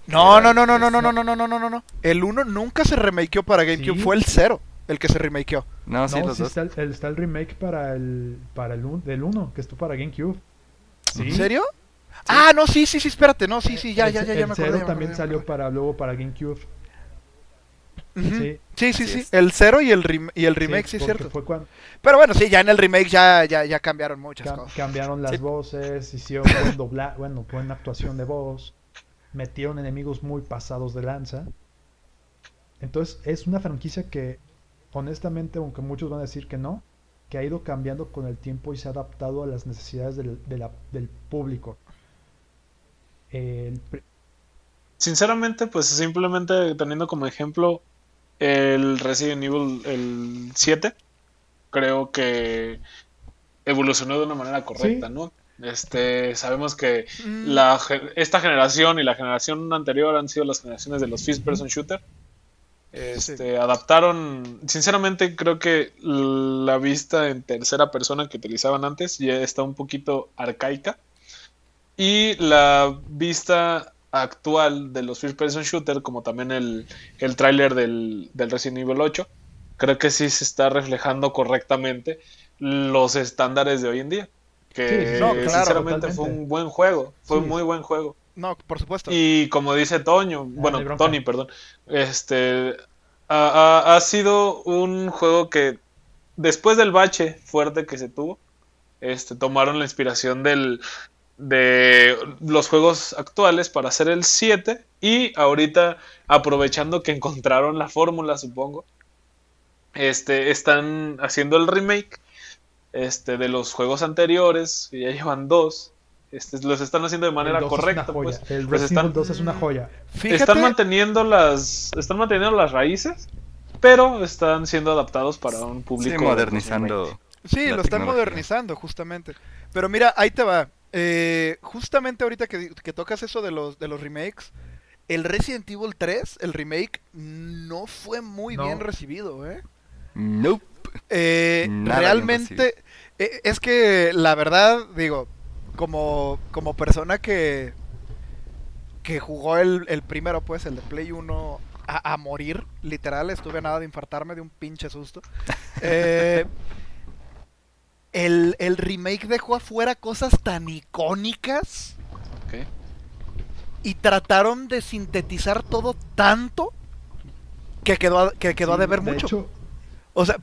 Speaker 4: No, no, no, no, no, no, no, no, no, no, no, no. El 1 nunca se remakeó para GameCube, fue el 0 el que se remakeó.
Speaker 3: No, sí, los Está, el, está el remake para el para el del 1, que estuvo para GameCube.
Speaker 4: ¿En serio? Ah, no, sí, sí, sí, espérate, no, sí, sí, ya, ya, ya, ya
Speaker 3: me acuerdo. El también salió para luego para GameCube.
Speaker 4: Sí, sí, sí. El 0 y el, y el remake, sí, es cierto. Pero bueno, sí, ya en el remake ya, ya, ya cambiaron muchas cosas.
Speaker 3: Cambiaron las voces, hicieron *laughs* buen dobla bueno, buena actuación de voz, metieron enemigos muy pasados de lanza. Entonces es una franquicia que, honestamente, aunque muchos van a decir que no, que ha ido cambiando con el tiempo y se ha adaptado a las necesidades del, del público.
Speaker 1: Sinceramente, pues simplemente teniendo como ejemplo el Resident Evil el 7, creo que evolucionó de una manera correcta, ¿no? Este, sabemos que mm. la, esta generación y la generación anterior han sido las generaciones de los first person shooter. Este, adaptaron, sinceramente creo que la vista en tercera persona que utilizaban antes ya está un poquito arcaica. Y la vista actual de los first person shooter, como también el, el tráiler del, del Resident Evil 8, creo que sí se está reflejando correctamente los estándares de hoy en día. Que sinceramente fue un buen juego, fue un muy buen juego.
Speaker 4: No, por supuesto.
Speaker 1: Y como dice Toño, ah, bueno, Tony, perdón, este ha, ha, sido un juego que después del bache fuerte que se tuvo, este, tomaron la inspiración del, de los juegos actuales para hacer el 7 y ahorita aprovechando que encontraron la fórmula supongo este están haciendo el remake este de los juegos anteriores que ya llevan dos este, los están haciendo de manera correcta pues,
Speaker 3: el pues están, 2 es una joya.
Speaker 1: Están manteniendo las están manteniendo las raíces pero están siendo adaptados para un público
Speaker 2: sí, modernizando
Speaker 4: sí lo están modernizando justamente. Pero mira ahí te va eh, justamente ahorita que, tocas eso de los, de los remakes, el Resident Evil 3, el remake, no fue muy bien recibido, ¿eh?
Speaker 2: Nope.
Speaker 4: Eh, realmente, eh, es que la verdad, digo, como, como persona que, que jugó el, el primero, pues, el de Play 1 a, a, morir, literal, estuve a nada de infartarme de un pinche susto. *laughs* Eh, el, remake dejó afuera cosas tan icónicas. Y trataron de sintetizar todo tanto que quedó a, que quedó a deber mucho. O sea,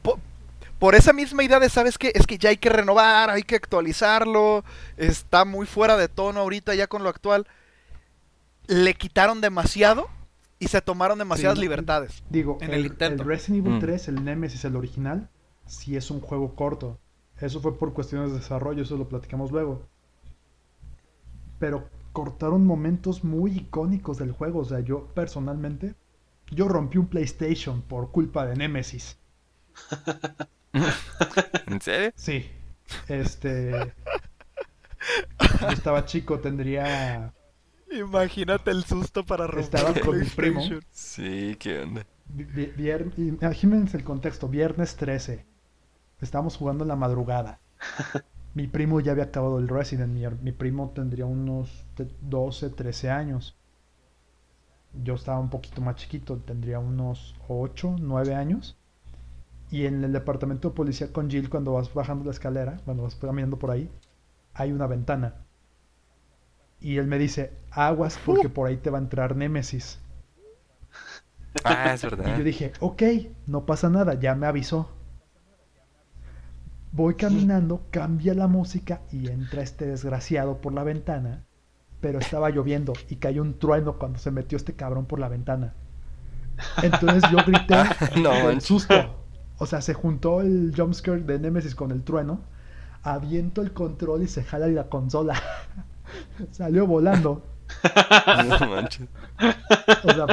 Speaker 4: por, esa misma idea de, ¿sabes qué? Es que ya hay que renovar, hay que actualizarlo, está muy fuera de tono ahorita ya con lo actual. Le quitaron demasiado y se tomaron demasiadas libertades.
Speaker 3: Digo, en el, el, Resident Evil 3, mm. el Nemesis, el original, sí es un juego corto. Eso fue por cuestiones de desarrollo, eso lo platicamos luego. Pero cortaron momentos muy icónicos del juego. O sea, yo personalmente, yo rompí un PlayStation por culpa de Nemesis. *laughs*
Speaker 2: ¿En serio?
Speaker 3: Sí. Este. Yo estaba chico, tendría.
Speaker 4: Imagínate el susto para romper.
Speaker 3: Estaba con mi primo.
Speaker 2: Sí, qué onda.
Speaker 3: Imagínense el contexto: viernes 13 Estábamos jugando en la madrugada. *laughs* mi primo ya había acabado el Resident. Mi, primo tendría unos 12, 13 años. Yo estaba un poquito más chiquito, tendría unos 8, 9 años. Y en el departamento de policía con Jill, cuando vas bajando la escalera, cuando vas caminando por ahí, hay una ventana. Y él me dice, aguas porque uh. por ahí te va a entrar Némesis.
Speaker 2: Ah, es verdad.
Speaker 3: Y yo dije, ok, no pasa nada, ya me avisó. Voy caminando, cambia la música y entra este desgraciado por la ventana. Pero estaba lloviendo y cayó un trueno cuando se metió este cabrón por la ventana. Entonces yo grité *laughs* no, susto. O sea, se juntó el jumpscare de Nemesis con el trueno. Aviento el control y se jala la consola. *laughs* Salió volando. *laughs* No manches. O sea,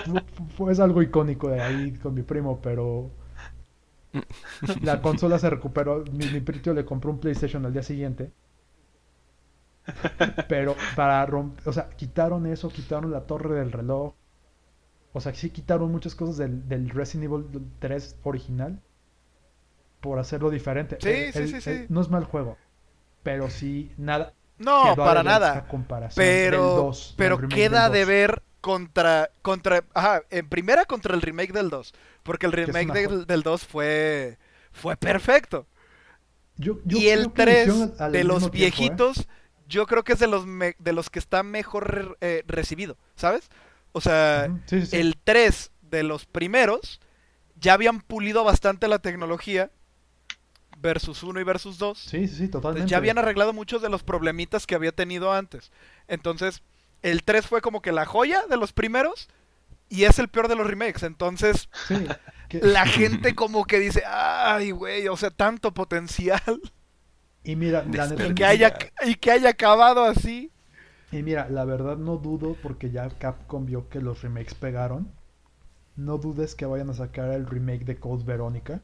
Speaker 3: fue, algo icónico de ahí con mi primo, pero la consola se recuperó. Mi, mi le compró un PlayStation al día siguiente. Pero para romper, o sea, quitaron eso, quitaron la torre del reloj. O sea, sí quitaron muchas cosas del, Resident Evil 3 original por hacerlo diferente.
Speaker 4: Sí, sí, sí, sí.
Speaker 3: no es mal juego, pero sí nada.
Speaker 4: No, para nada. Pero, pero queda de ver contra, contra, ajá, en primera contra el remake del 2, porque el remake del, 2 fue, fue perfecto. y el 3 de los ¿eh? viejitos, yo creo que es de los, de los que está mejor eh, recibido, ¿sabes? O sea, el 3 de los primeros ya habían pulido bastante la tecnología versus 1 y versus 2.
Speaker 3: Sí, sí, sí, totalmente.
Speaker 4: Ya habían arreglado muchos de los problemitas que había tenido antes. Entonces, el 3 fue como que la joya de los primeros y es el peor de los remakes. Entonces,
Speaker 3: Sí, *laughs* que-
Speaker 4: la gente como que dice, ay, güey, o sea, tanto potencial
Speaker 3: Y mira, la neta,
Speaker 4: y que haya, y que haya acabado así.
Speaker 3: y mira, la verdad no dudo porque ya Capcom vio que los remakes pegaron. No dudes que vayan a sacar el remake de Code Verónica.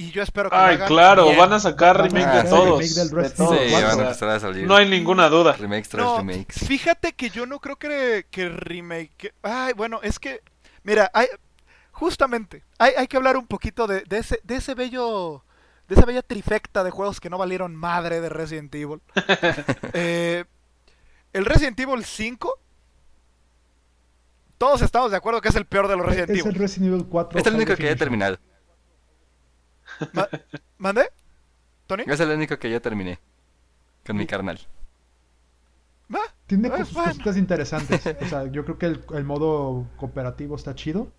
Speaker 4: Y yo espero que lo
Speaker 1: Ay,
Speaker 4: hagan
Speaker 1: claro,
Speaker 4: bien.
Speaker 1: van a sacar remake de todos.
Speaker 3: remake del
Speaker 1: de todos.
Speaker 2: Sí,
Speaker 3: Evil
Speaker 2: van a
Speaker 1: sea,
Speaker 2: empezar a salir
Speaker 1: no hay ninguna duda.
Speaker 2: remakes tras
Speaker 4: No,
Speaker 2: remakes.
Speaker 4: fíjate que yo no creo que, que remake. que- ay, bueno, es que. Mira, hay, justamente, hay, hay que hablar un poquito de, de ese, de ese bello. De esa bella trifecta de juegos que no valieron madre de Resident Evil. *laughs* Eh, el Resident Evil 5. Todos estamos de acuerdo que es el peor de los Resident
Speaker 3: es el
Speaker 4: Evil.
Speaker 3: Resident Evil 4.
Speaker 2: Este es el único que ya he terminado.
Speaker 4: Ma- ¿Mandé? ¿Tony?
Speaker 2: Es el único que ya terminé. Con mi carnal.
Speaker 4: Va,
Speaker 3: Tiene
Speaker 4: Ah,
Speaker 3: cos-
Speaker 4: bueno.
Speaker 3: cositas interesantes. *laughs* O sea, yo creo que el, el modo cooperativo está chido.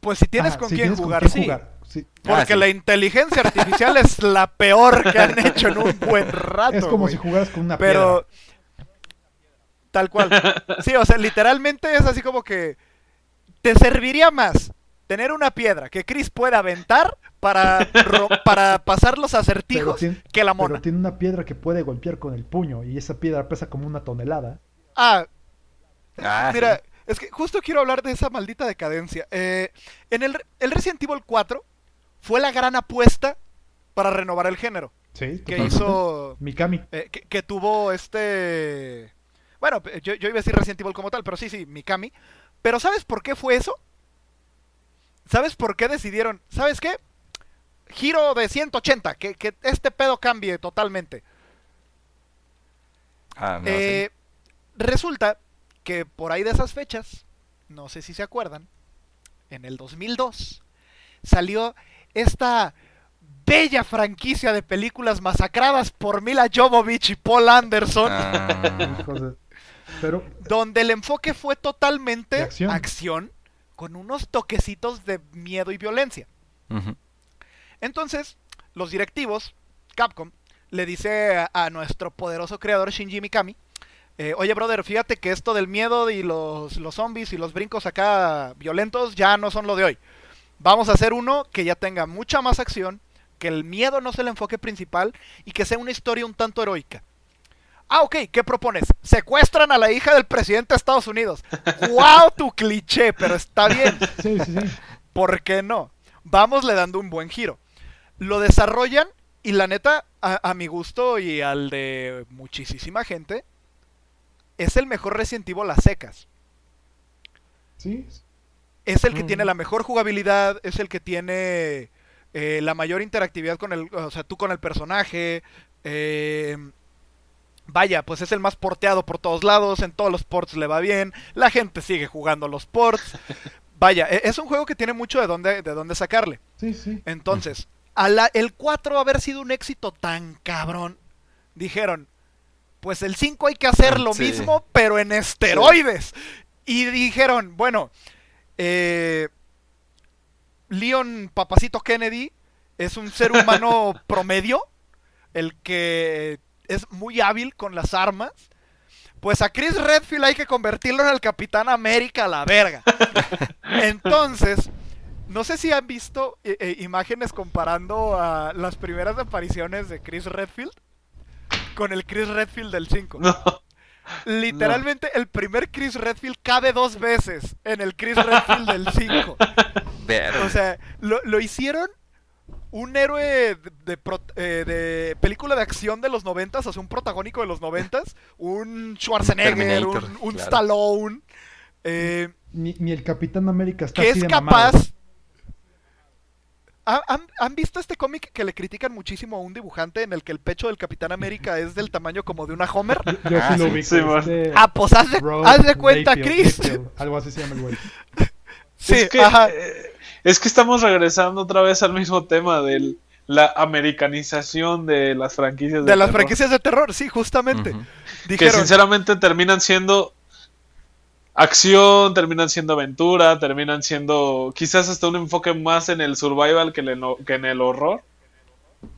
Speaker 4: Pues si tienes
Speaker 3: Ajá,
Speaker 4: con
Speaker 3: si
Speaker 4: quién
Speaker 3: tienes con
Speaker 4: jugar,
Speaker 3: quién
Speaker 4: sí.
Speaker 3: jugar, sí.
Speaker 4: Porque
Speaker 2: Ah, sí.
Speaker 4: la inteligencia artificial es la peor que han *laughs* hecho en un buen rato.
Speaker 3: Es como si jugaras con una
Speaker 4: Pero.
Speaker 3: piedra.
Speaker 4: Tal cual. Sí, o sea, literalmente es así como que. Te serviría más tener una piedra que Chris pueda aventar para, para pasar los acertijos
Speaker 3: tiene-
Speaker 4: que la
Speaker 3: Pero
Speaker 4: mona.
Speaker 3: tiene una piedra que puede golpear con el puño y esa piedra pesa como una tonelada.
Speaker 4: Ah,
Speaker 2: Ah,
Speaker 4: mira,
Speaker 2: sí.
Speaker 4: es que justo quiero hablar de esa maldita decadencia. Eh, en el, el Resident Evil 4 fue la gran apuesta para renovar el género.
Speaker 3: Sí,
Speaker 4: Que
Speaker 3: totalmente.
Speaker 4: hizo.
Speaker 3: Mikami.
Speaker 4: eh, que, que tuvo este. Bueno, yo, yo iba a decir Resident Evil como tal, pero sí, sí, Mikami. Pero ¿sabes por qué fue eso? ¿Sabes por qué decidieron? ¿Sabes qué? Giro de 180, que, que este pedo cambie totalmente.
Speaker 2: Ah, no,
Speaker 4: Eh, Resulta que por ahí de esas fechas, no sé si se acuerdan, en el 2002 salió esta bella franquicia de películas masacradas por Mila Jovovich y Paul. Anderson.
Speaker 2: Ah,
Speaker 3: Pero
Speaker 4: donde el enfoque fue totalmente
Speaker 3: acción.
Speaker 4: Con unos toquecitos de miedo y violencia. Entonces, los directivos, Capcom, le dice a, a nuestro poderoso creador Shinji Mikami, eh, oye brother, fíjate que esto del miedo y los, los zombies y los brincos acá violentos ya no son lo de hoy. Vamos a hacer uno que ya tenga mucha más acción, que el miedo no sea el enfoque principal y que sea una historia un tanto heroica. Ah, ok, ¿qué propones? Secuestran a la hija del presidente de Estados Unidos. ¡Wow, tu cliché! Pero está bien.
Speaker 3: sí, sí, sí.
Speaker 4: ¿Por qué no? Vamos le dando un buen giro. Lo desarrollan y la neta, a, a mi gusto y al de muchísima gente, es el mejor Resident Evil a secas.
Speaker 3: Sí,
Speaker 4: Es el que
Speaker 2: Mm.
Speaker 4: tiene la mejor jugabilidad, es el que tiene eh, la mayor interactividad con el, o sea, tú con el personaje. eh, vaya, pues es el más porteado por todos lados, en todos los ports le va bien, la gente sigue jugando los ports. *laughs* Vaya, e- es un juego que tiene mucho de dónde, de dónde sacarle.
Speaker 3: sí, sí.
Speaker 4: Entonces, a la- el 4 haber sido un éxito tan cabrón, dijeron, pues el 5 hay que hacer lo
Speaker 2: Sí.
Speaker 4: mismo, pero en esteroides. Y dijeron, bueno, eh, Leon Papacito Kennedy es un ser humano *laughs* promedio, el que es muy hábil con las armas. Pues a Chris Redfield hay que convertirlo en el Capitán América la verga. *laughs* Entonces, no sé si han visto eh, eh, imágenes comparando a las primeras apariciones de Chris Redfield con el Chris Redfield del 5.
Speaker 1: No.
Speaker 4: Literalmente el primer Chris Redfield cabe dos veces en el Chris Redfield del 5. *laughs*
Speaker 2: Ver.
Speaker 4: O sea, lo, lo hicieron un héroe de, de pro- eh, de película de acción de los noventas, o sea, un protagónico de los noventas, un Schwarzenegger,
Speaker 2: Terminator,
Speaker 4: un, un
Speaker 2: claro.
Speaker 4: Stallone, eh,
Speaker 3: Ni, ni el Capitán América está
Speaker 4: que
Speaker 3: así
Speaker 4: es
Speaker 3: de
Speaker 4: capaz...
Speaker 3: mamado.
Speaker 4: ¿Ha- ¿Han, han visto este cómic que le critican muchísimo a un dibujante en el que el pecho del Capitán América *laughs* es del tamaño como de una Homer?
Speaker 3: Yo
Speaker 2: Ah,
Speaker 3: sí lo
Speaker 2: sí,
Speaker 3: ubico.
Speaker 1: sí,
Speaker 3: este,
Speaker 4: Ah, pues haz de,
Speaker 3: Rogue
Speaker 4: haz de cuenta, Chris.
Speaker 3: Algo así se llama el güey. *laughs*
Speaker 4: Sí,
Speaker 1: es, que,
Speaker 4: ajá.
Speaker 1: eh, es que estamos regresando otra vez al mismo tema de la americanización de las franquicias.
Speaker 4: De las
Speaker 1: terror,
Speaker 4: franquicias de terror, sí, justamente.
Speaker 1: Que
Speaker 4: Dijeron,
Speaker 1: sinceramente terminan siendo acción, terminan siendo aventura, terminan siendo quizás hasta un enfoque más en el survival que, que en el horror.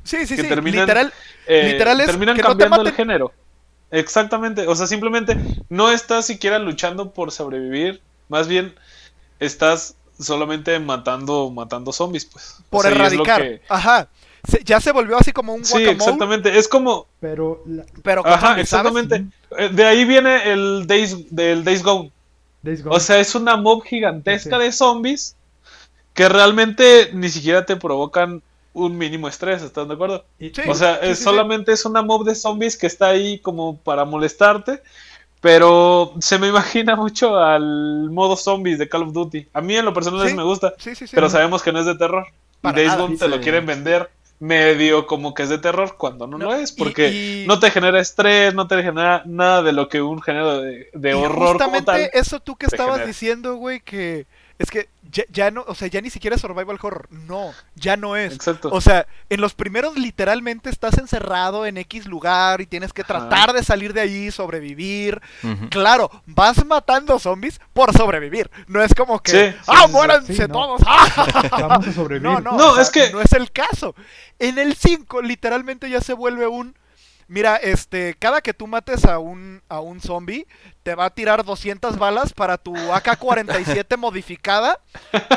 Speaker 4: Sí, sí, sí. literal,
Speaker 1: eh, literal es terminan cambiando el género. Exactamente. O sea, simplemente no estás siquiera luchando por sobrevivir. Más bien estás solamente matando, matando zombies, pues.
Speaker 4: Por erradicar. Ajá. ya se volvió así como un
Speaker 1: guacamole. Sí, exactamente. Es como.
Speaker 3: Pero.
Speaker 4: Pero
Speaker 1: Ajá, exactamente. Eh, de ahí viene el Days, del Days Gone. O sea, es una mob gigantesca de zombies que realmente ni siquiera te provocan un mínimo estrés, ¿estás de acuerdo? o sea, es, solamente es una mob de zombies que está ahí como para molestarte, pero se me imagina *laughs* mucho al modo zombies de Call of Duty. A mí en lo personal me gusta, pero sabemos que no es de terror. y Days Gone te lo quieren vender medio como que es de terror cuando no, lo es, porque no te genera estrés, no te genera nada de lo que un género de, de horror.
Speaker 4: Justamente eso tú que estabas diciendo, güey, que es que ya, no, o sea, ya ni siquiera es survival horror. No, ya no es.
Speaker 1: Exacto.
Speaker 4: O sea, en los primeros literalmente estás encerrado en X lugar y tienes que tratar de salir de allí, sobrevivir. Claro, vas matando zombies por sobrevivir. No es como que, ¡ah, muéranse todos! *laughs*
Speaker 3: Vamos a sobrevivir.
Speaker 4: No, no, no es que no es el caso. En el 5 literalmente ya se vuelve un Mira, este, cada que tú mates a un, a un zombie, te va a tirar 200 balas para tu AK-47 *laughs* modificada,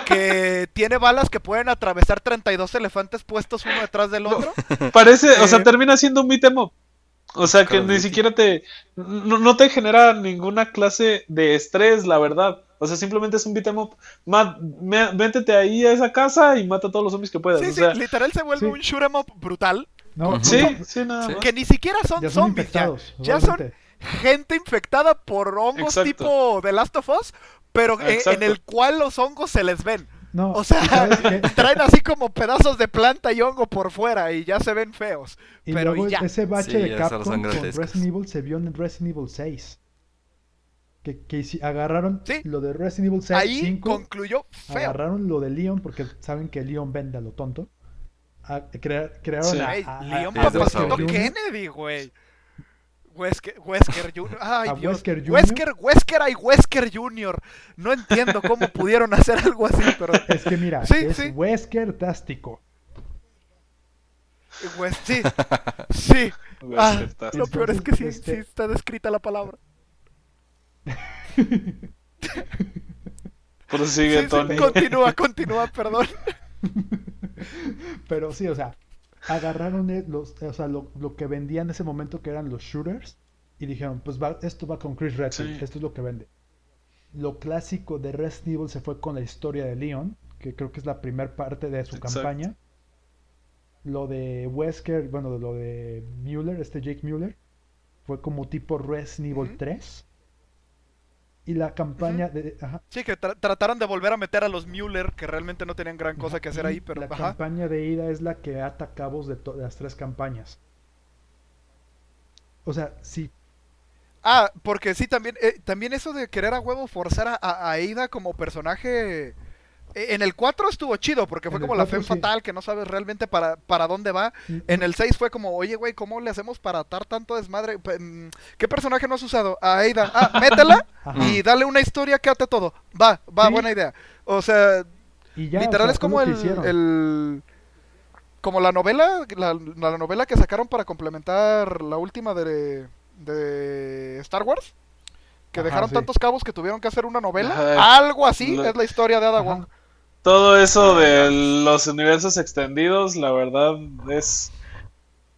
Speaker 4: que tiene balas que pueden atravesar 32 elefantes puestos uno detrás del otro. *laughs*
Speaker 1: Parece, o sea, eh, termina siendo un beat'em O sea, que ni siquiera te... No, te genera ninguna clase de estrés, la verdad. O sea, simplemente es un beat'em up. métete ahí a esa casa y mata a todos los zombies que puedas.
Speaker 4: Sí,
Speaker 1: o
Speaker 4: sea, literal se vuelve un shoot'em up brutal.
Speaker 1: No, sí, sí, nada
Speaker 4: Que ni siquiera son, zombies, ya, son gente infectada por hongos tipo The Last of Us, pero en, el cual los hongos se les ven. No, o sea, *laughs* *laughs* traen así como pedazos de planta y hongo por fuera y ya se ven feos. Y pero luego ya.
Speaker 3: ese bache de Capcom con Resident Evil se vio en Resident Evil 6. Que, que agarraron lo de Resident Evil 6.
Speaker 4: Ahí concluyó feo.
Speaker 3: Agarraron lo de Leon porque saben que Leon vende a lo tonto crearon
Speaker 4: a, Leon Papacito Kennedy, güey. Wesker, Wesker Jr. Ay, Dios. Wesker, Jr. Wesker, Wesker y Wesker Jr. No entiendo cómo *laughs* pudieron hacer algo así, pero.
Speaker 3: Es que mira, es Wesker Tástico.
Speaker 4: sí, *laughs* sí. Ah, lo peor es que sí, este sí está descrita la palabra. *laughs*
Speaker 1: Prosigue, sí, Tony.
Speaker 4: continúa, continúa, perdón. *laughs*
Speaker 3: Pero sí, o sea, agarraron los, o sea, lo, que vendían en ese momento que eran los shooters y dijeron, pues va, esto va con Chris Redfield, esto es lo que vende. Lo clásico de Resident Evil se fue con la historia de Leon, que creo que es la primera parte de su campaña. Lo de Wesker, bueno, lo de Mueller, este Jake Mueller, fue como tipo Resident Evil 3 y la campaña de...
Speaker 4: Sí, que trataron de volver a meter a los Mueller, que realmente no tenían gran cosa que hacer ahí, pero...
Speaker 3: La campaña de ida es la que ata cabos de, las tres campañas. O sea, sí.
Speaker 4: Ah, porque sí, también, eh, también eso de querer a huevo forzar a, a Aida como personaje eh, en el 4 estuvo chido porque fue como la fe fatal que no sabes realmente para, para dónde va. Mm, en el 6 fue como, oye, güey, ¿cómo le hacemos para atar tanto desmadre? Mm, ¿Qué personaje no has usado? A Aida. Ah, *laughs* métela y dale una historia que ate todo. Va, va, buena idea. O sea, literal es como el, Como la novela, la, novela que sacaron para complementar la última de, de Star Wars. Que dejaron tantos cabos que tuvieron que hacer una novela. Algo así es la historia de Ada Wong
Speaker 1: todo eso de los universos extendidos, la verdad es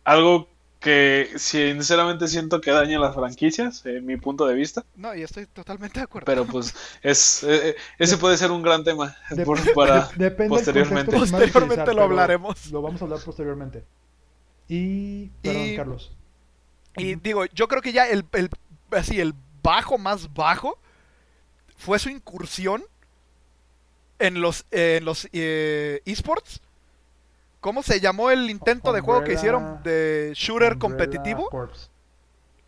Speaker 1: algo que sinceramente siento que daña las franquicias, en mi punto de vista.
Speaker 4: No, y estoy totalmente de acuerdo.
Speaker 1: Pero pues es eh, eh, ese puede ser un gran tema *laughs* para *laughs* posteriormente.
Speaker 4: Posteriormente lo hablaremos.
Speaker 3: Lo vamos a hablar posteriormente. Y perdón, Carlos.
Speaker 4: Y digo, yo creo que ya el, el así el bajo más bajo fue su incursión en los, en los eh, esports. ¿Cómo se llamó el intento de juego que hicieron de shooter competitivo?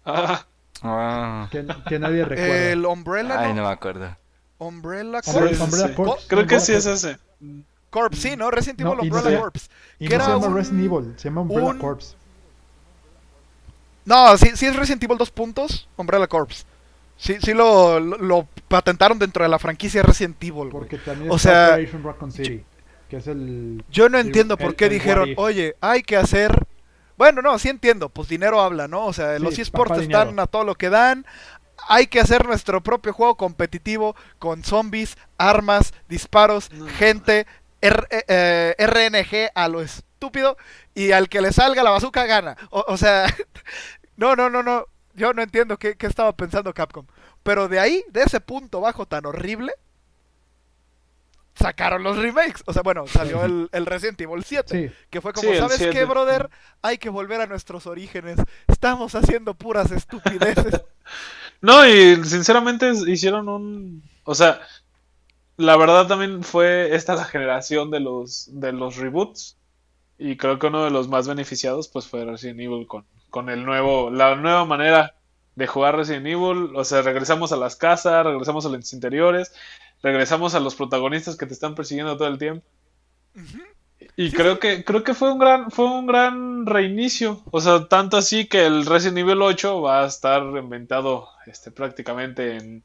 Speaker 1: Ah.
Speaker 2: ah.
Speaker 3: Que, nadie recuerda.
Speaker 4: El Umbrella.
Speaker 2: Ay, no, me acuerdo.
Speaker 4: Umbrella Corps.
Speaker 1: Creo que sí es ese.
Speaker 4: Corps, sí, ¿no? Resident Evil Umbrella Corps.
Speaker 3: Y no se llama Resident Evil, se llama Umbrella Corps.
Speaker 4: No, sí, sí es Resident Evil 2 puntos, Umbrella Corps. Sí, sí lo, lo, patentaron dentro de la franquicia Resident Evil.
Speaker 3: Porque también
Speaker 4: o sea,
Speaker 3: City, que es el,
Speaker 4: yo no entiendo por qué dijeron, oye, hay que hacer... Bueno, no, sí entiendo, pues dinero habla, ¿no? O sea, los esports están a todo lo que dan, hay que hacer nuestro propio juego competitivo con zombies, armas, disparos, gente, RNG eh, a lo estúpido y al que le salga la bazooka gana. O, sea, *laughs* no, no, no, no. Yo no entiendo qué, estaba pensando Capcom. Pero de ahí, de ese punto bajo tan horrible, sacaron los remakes. O sea, bueno, salió el, el Resident Evil 7. Que fue como, ¿sabes qué, brother? Hay que volver a nuestros orígenes. Estamos haciendo puras estupideces. *laughs*
Speaker 1: No, y sinceramente hicieron un. O sea, la verdad también fue esta la generación de los, de los reboots. Y creo que uno de los más beneficiados pues fue Resident Evil con, con el nuevo, la nueva manera de jugar Resident Evil. O sea, regresamos a las casas, regresamos a los interiores, regresamos a los protagonistas que te están persiguiendo todo el tiempo. Y creo que creo que fue un gran fue un gran reinicio, o sea, tanto así que el Resident Evil 8 va a estar inventado este prácticamente en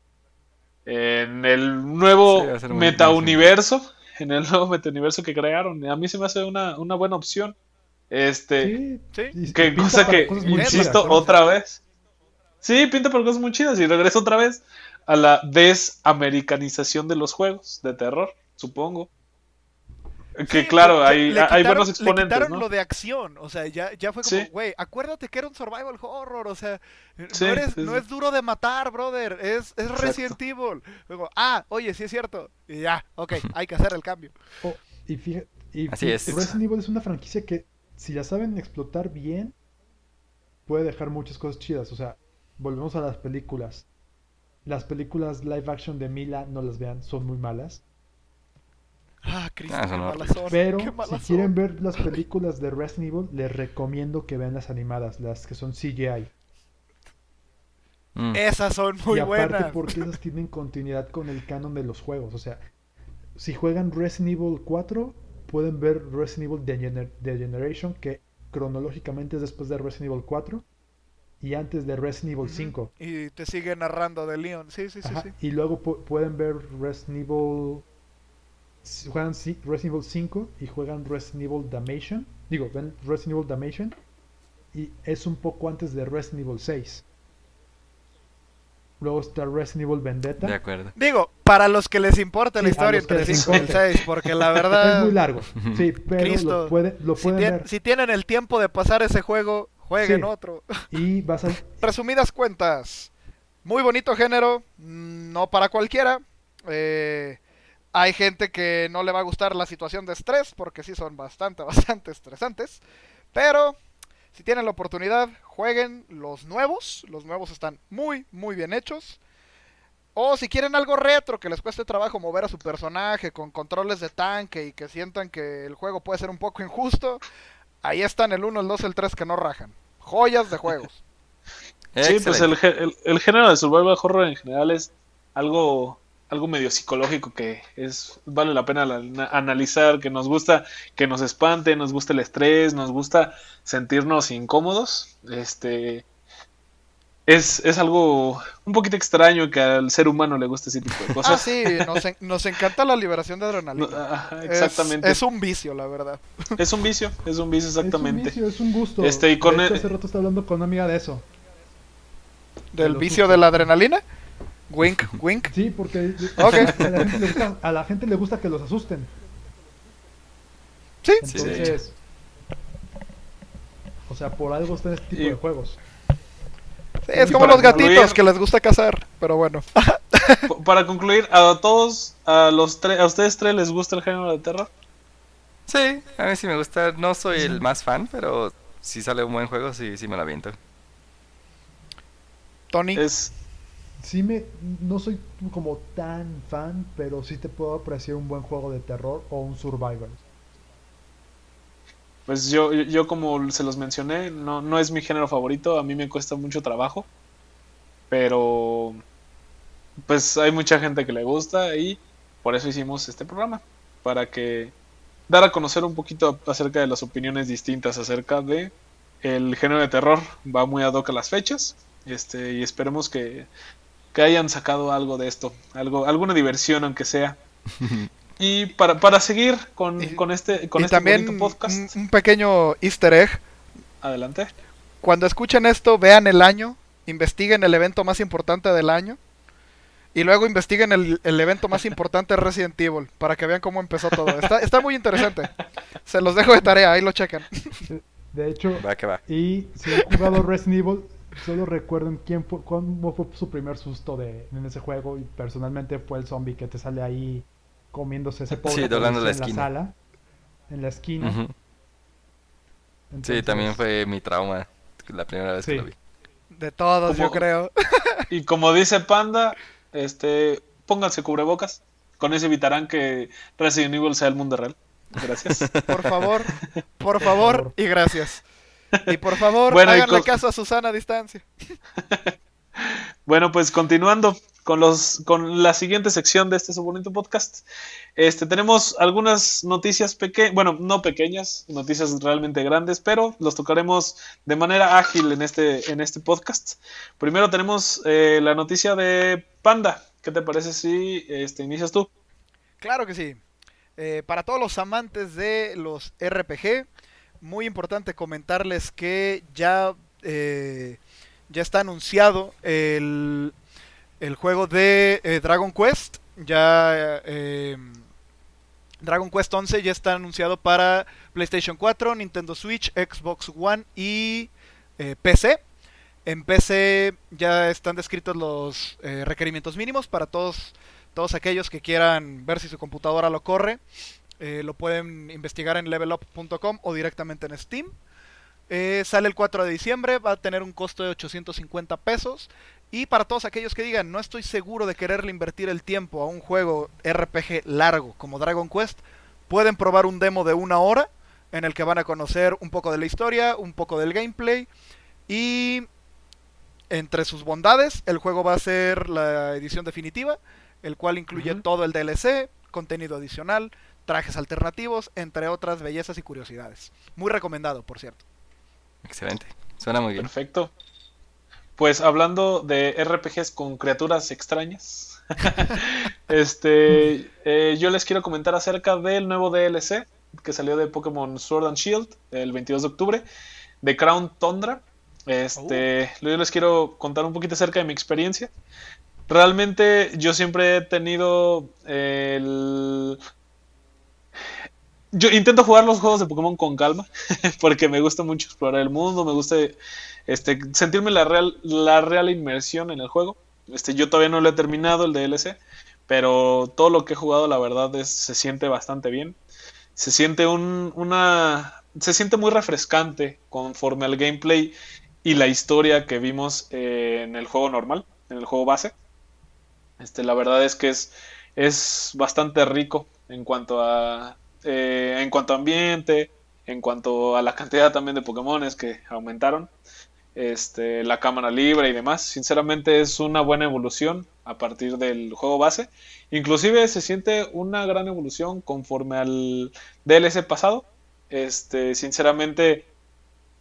Speaker 1: en el nuevo metauniverso, en el nuevo metauniverso que crearon. A mí se me hace una, una buena opción. Este, sí, que cosa que insisto otra vez. Sí, pinta por cosas muy chidas y regreso otra vez a la desamericanización de los juegos de terror, supongo. Que claro, hay, hay buenos exponentes. Le quitaron
Speaker 4: lo de acción, o sea, ya, ya fue como, güey, acuérdate que era un survival horror, o sea, no, eres, no es duro de matar, brother, es, es Resident Evil. Luego, ah, oye, sí es cierto, y ya, ok, *laughs* hay que hacer el cambio.
Speaker 3: Oh, y fíjate, y Resident Evil es una franquicia que, si la saben explotar bien, puede dejar muchas cosas chidas, o sea, volvemos a las películas. Las películas live action de Mila, no las vean, son muy malas.
Speaker 4: Ah, Cristo, ah,
Speaker 3: Pero si quieren ver las películas de Resident Evil, les recomiendo que vean las animadas, las que son CGI.
Speaker 4: Mm. Esas son muy y aparte buenas.
Speaker 3: porque esas *laughs* tienen continuidad con el canon de los juegos. O sea, si juegan Resident Evil 4, pueden ver Resident Evil The, Generation, que cronológicamente es después de Resident Evil 4 y antes de Resident Evil 5.
Speaker 4: Y te sigue narrando de Leon, sí, sí, sí. sí.
Speaker 3: Y luego pueden ver Resident Evil juegan Resident Evil 5 y juegan Resident Evil Damation. Digo, ven Resident Evil Damation. Y es un poco antes de Resident Evil 6. Luego está Resident Evil Vendetta.
Speaker 2: De acuerdo.
Speaker 4: Digo, para los que les importa la historia entre 5 y 6, porque la *laughs* verdad.
Speaker 3: Es muy largo. Sí, pero lo, puede, lo pueden
Speaker 4: si,
Speaker 3: ver.
Speaker 4: si tienen el tiempo de pasar ese juego, jueguen otro.
Speaker 3: Y vas a. *laughs*
Speaker 4: Resumidas cuentas. Muy bonito género. Mm, no para cualquiera. Eh hay gente que no le va a gustar la situación de estrés, porque sí son bastante, *laughs* bastante estresantes. Pero si tienen la oportunidad, jueguen los nuevos. Los nuevos están muy, muy bien hechos. O si quieren algo retro, que les cueste trabajo mover a su personaje con controles de tanque y que sientan que el juego puede ser un poco injusto, ahí están el 1, el 2, el 3 que no rajan. Joyas de juegos. *laughs*
Speaker 1: sí, pues el, el género de survival horror en general es algo algo medio psicológico que es vale la pena analizar, que nos gusta que nos espante, nos gusta el estrés, nos gusta sentirnos incómodos. Este es, es algo un poquito extraño que al ser humano le guste ese tipo de cosas.
Speaker 4: Ah, sí, nos, encanta la liberación de adrenalina.
Speaker 1: exactamente.
Speaker 4: Es, un vicio, la verdad. *laughs*
Speaker 1: Es un vicio, es un vicio, exactamente.
Speaker 3: Es un vicio, es un gusto.
Speaker 1: Este, y con
Speaker 3: Hace rato estaba hablando con una amiga de eso.
Speaker 4: ¿Del vicio de la adrenalina? Wink, *laughs* wink.
Speaker 3: Sí, porque *laughs* a, la gente le gusta que los asusten.
Speaker 4: Sí.
Speaker 3: Entonces, o sea, por algo está en este tipo de juegos.
Speaker 4: es como los gatitos que les gusta cazar, pero bueno. *laughs*
Speaker 1: para concluir, a todos, a los tres, a ustedes tres les gusta el género de terror.
Speaker 2: Sí, a mí sí me gusta. No soy el más fan, pero si sale un buen juego, sí, sí me lo aviento.
Speaker 4: Tony.
Speaker 1: Es,
Speaker 3: sí me no soy como tan fan, pero sí te puedo apreciar un buen juego de terror o un survival.
Speaker 1: Pues yo, yo como se los mencioné, no, no es mi género favorito, a mí me cuesta mucho trabajo, pero pues hay mucha gente que le gusta y por eso hicimos este programa, para que dar a conocer un poquito acerca de las opiniones distintas acerca de el género de terror. Va muy ad hoc a las fechas, este, y esperemos que que hayan sacado algo de esto, algo, alguna diversión aunque sea. Y para, para seguir con, con este, con
Speaker 4: y
Speaker 1: este
Speaker 4: también
Speaker 1: bonito podcast.
Speaker 4: Un, un pequeño easter egg.
Speaker 1: Adelante.
Speaker 4: Cuando escuchen esto, vean el año, investiguen el evento más importante del año. Y luego investiguen el, el evento más importante de *laughs* Resident Evil para que vean cómo empezó todo. Está, está muy interesante. Se los dejo de tarea, ahí lo checan.
Speaker 3: De hecho,
Speaker 2: Va que va.
Speaker 3: y si han jugado Resident Evil, solo recuerden quién fue, cómo fue su primer susto de, en ese juego. Y personalmente fue el zombie que te sale ahí comiéndose ese pobre
Speaker 2: Sí, doblando la
Speaker 3: en
Speaker 2: esquina.
Speaker 3: sala, en la esquina.
Speaker 2: Sí,
Speaker 3: Entonces,
Speaker 2: también fue mi trauma la primera vez
Speaker 3: Sí.
Speaker 2: que lo vi.
Speaker 4: De todos, yo creo. *laughs*
Speaker 1: Y como dice Panda, este, pónganse cubrebocas. Con eso evitarán que Resident Evil sea el mundo real. Gracias.
Speaker 4: Por favor, por favor y gracias. *laughs* Y por favor,
Speaker 1: Bueno,
Speaker 4: háganle caso a Susana a distancia. *laughs*
Speaker 1: Bueno, pues continuando con los con la siguiente sección de este bonito podcast. Este tenemos algunas noticias pequeñas, bueno, no pequeñas, noticias realmente grandes, pero los tocaremos de manera ágil en este en este podcast. Primero tenemos eh, la noticia de Panda. ¿Qué te parece si este inicias tú?
Speaker 4: Claro que sí. Eh, para todos los amantes de los RPG, muy importante comentarles que ya, eh, ya está anunciado el, el juego de eh, Dragon Quest. Ya eh, Dragon Quest 11 ya está anunciado para PlayStation 4, Nintendo Switch, Xbox One y eh, PC. En PC ya están descritos los requerimientos mínimos para todos todos aquellos que quieran ver si su computadora lo corre, eh, lo pueden investigar en levelup.com o directamente en Steam. Eh, sale el 4 de diciembre, va a tener un costo de 850 pesos. Y para todos aquellos que digan, no estoy seguro de quererle invertir el tiempo a un juego RPG largo como Dragon Quest, pueden probar un demo de una hora en el que van a conocer un poco de la historia, un poco del gameplay y entre sus bondades, el juego va a ser la edición definitiva, el cual incluye todo el DLC, contenido adicional, trajes alternativos, entre otras bellezas y curiosidades. Muy recomendado, por cierto.
Speaker 2: Excelente. Suena muy bien.
Speaker 1: Perfecto. Pues hablando de RPGs con criaturas extrañas, *laughs* este, eh, yo les quiero comentar acerca del nuevo DLC que salió de Pokémon Sword and Shield el 22 de octubre, de Crown Tundra. Este, yo les quiero contar un poquito acerca de mi experiencia. Realmente yo siempre he tenido el... Yo intento jugar los juegos de Pokémon con calma, *laughs* porque me gusta mucho explorar el mundo, me gusta este, sentirme la real, la real inmersión en el juego. Este, yo todavía no lo he terminado el DLC, pero todo lo que he jugado, la verdad, es, se siente bastante bien. Se siente un, una. Se siente muy refrescante conforme al gameplay y la historia que vimos eh, en el juego normal, en el juego base. Este, la verdad es que es, es bastante rico en cuanto a. eh, en cuanto a ambiente, en cuanto a la cantidad también de Pokémones que aumentaron este, la cámara libre y demás. Sinceramente es una buena evolución a partir del juego base. Inclusive se siente una gran evolución conforme al DLC pasado. Este, sinceramente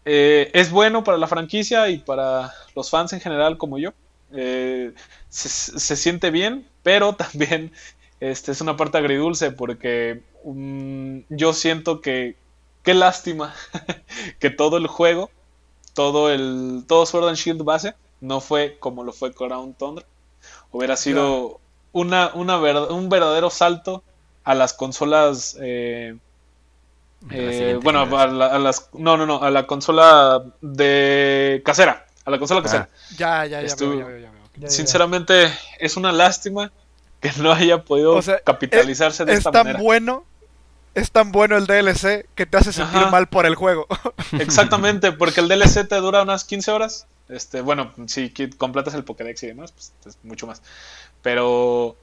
Speaker 1: eh, es bueno para la franquicia y para los fans en general como yo. Eh, se, se, siente bien, pero *laughs* también este, es una parte agridulce porque um, yo siento que qué lástima *laughs* que todo el juego todo el todo Sword and Shield base no fue como lo fue Crown Tundra. Hubiera sido una, una ver, un verdadero salto a las consolas. Eh, eh, bueno, a, la, a, las. No, no, no. A la consola de casera. A la consola casera.
Speaker 4: Ah. Ya, ya, ya, Estuvo, veo, ya, veo, ya, veo.
Speaker 1: ya, Sinceramente, es una lástima que no haya podido o sea, capitalizarse
Speaker 4: es,
Speaker 1: de esta
Speaker 4: es tan
Speaker 1: manera.
Speaker 4: bueno es tan bueno el DLC que te hace sentir Ajá. mal por el juego. *laughs* *laughs*
Speaker 1: Exactamente, porque el DLC te dura unas 15 horas. Este, bueno, si completas el Pokédex y demás, pues es mucho más. Pero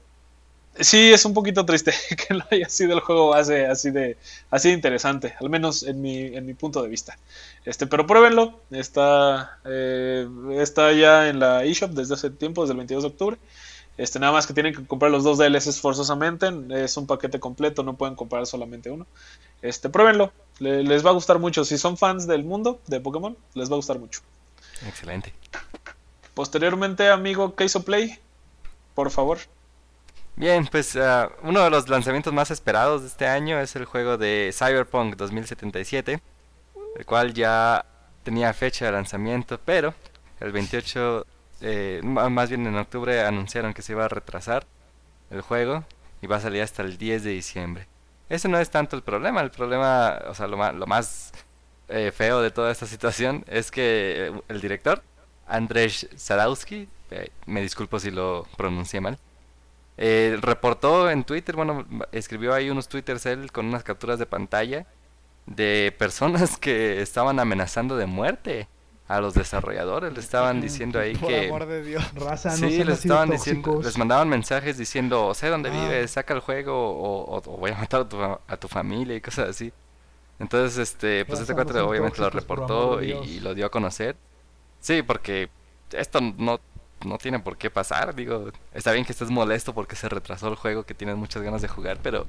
Speaker 1: sí es un poquito triste *laughs* que no haya sido el juego base así de así de interesante, al menos en mi, en mi punto de vista. Este, pero pruébenlo, está, eh, está ya en la eShop desde hace tiempo, desde el 22 de octubre. Este, nada más que tienen que comprar los dos DLCs forzosamente. Es un paquete completo, no pueden comprar solamente uno. Este, pruébenlo, le, les va a gustar mucho. Si son fans del mundo de Pokémon, les va a gustar mucho.
Speaker 2: Excelente.
Speaker 1: Posteriormente, amigo, ¿qué hizo Play? por favor.
Speaker 2: Bien, pues uh, uno de los lanzamientos más esperados de este año es el juego de Cyberpunk 2077, el cual ya tenía fecha de lanzamiento, pero el 28, eh, más bien en octubre anunciaron que se iba a retrasar el juego y va a salir hasta el 10 de diciembre. Ese no es tanto el problema, el problema, o sea, lo más, lo más eh, feo de toda esta *laughs* situación es que el director, Andrzej Sadowski, eh, me disculpo si lo pronuncié mal, eh, reportó en Twitter, bueno, escribió ahí unos twitters él con unas capturas de pantalla de personas *laughs* que estaban amenazando de muerte a los desarrolladores. Le estaban diciendo ahí
Speaker 4: Por
Speaker 2: que...
Speaker 4: amor de Dios.
Speaker 3: Raza, no
Speaker 2: Sí, les estaban
Speaker 3: tóxicos.
Speaker 2: diciendo, les mandaban mensajes diciendo, sé dónde
Speaker 4: Ah.
Speaker 2: vives, saca el juego o, o- o voy a matar a tu, a tu familia y cosas así. Entonces, este, pues
Speaker 3: Raza,
Speaker 2: este
Speaker 3: no sean
Speaker 2: obviamente lo
Speaker 3: tóxicos,
Speaker 2: reportó y, y lo dio a conocer. Sí, porque esto no, no tiene por qué pasar, digo, está bien que estés molesto porque se retrasó el juego que tienes muchas ganas de jugar, pero...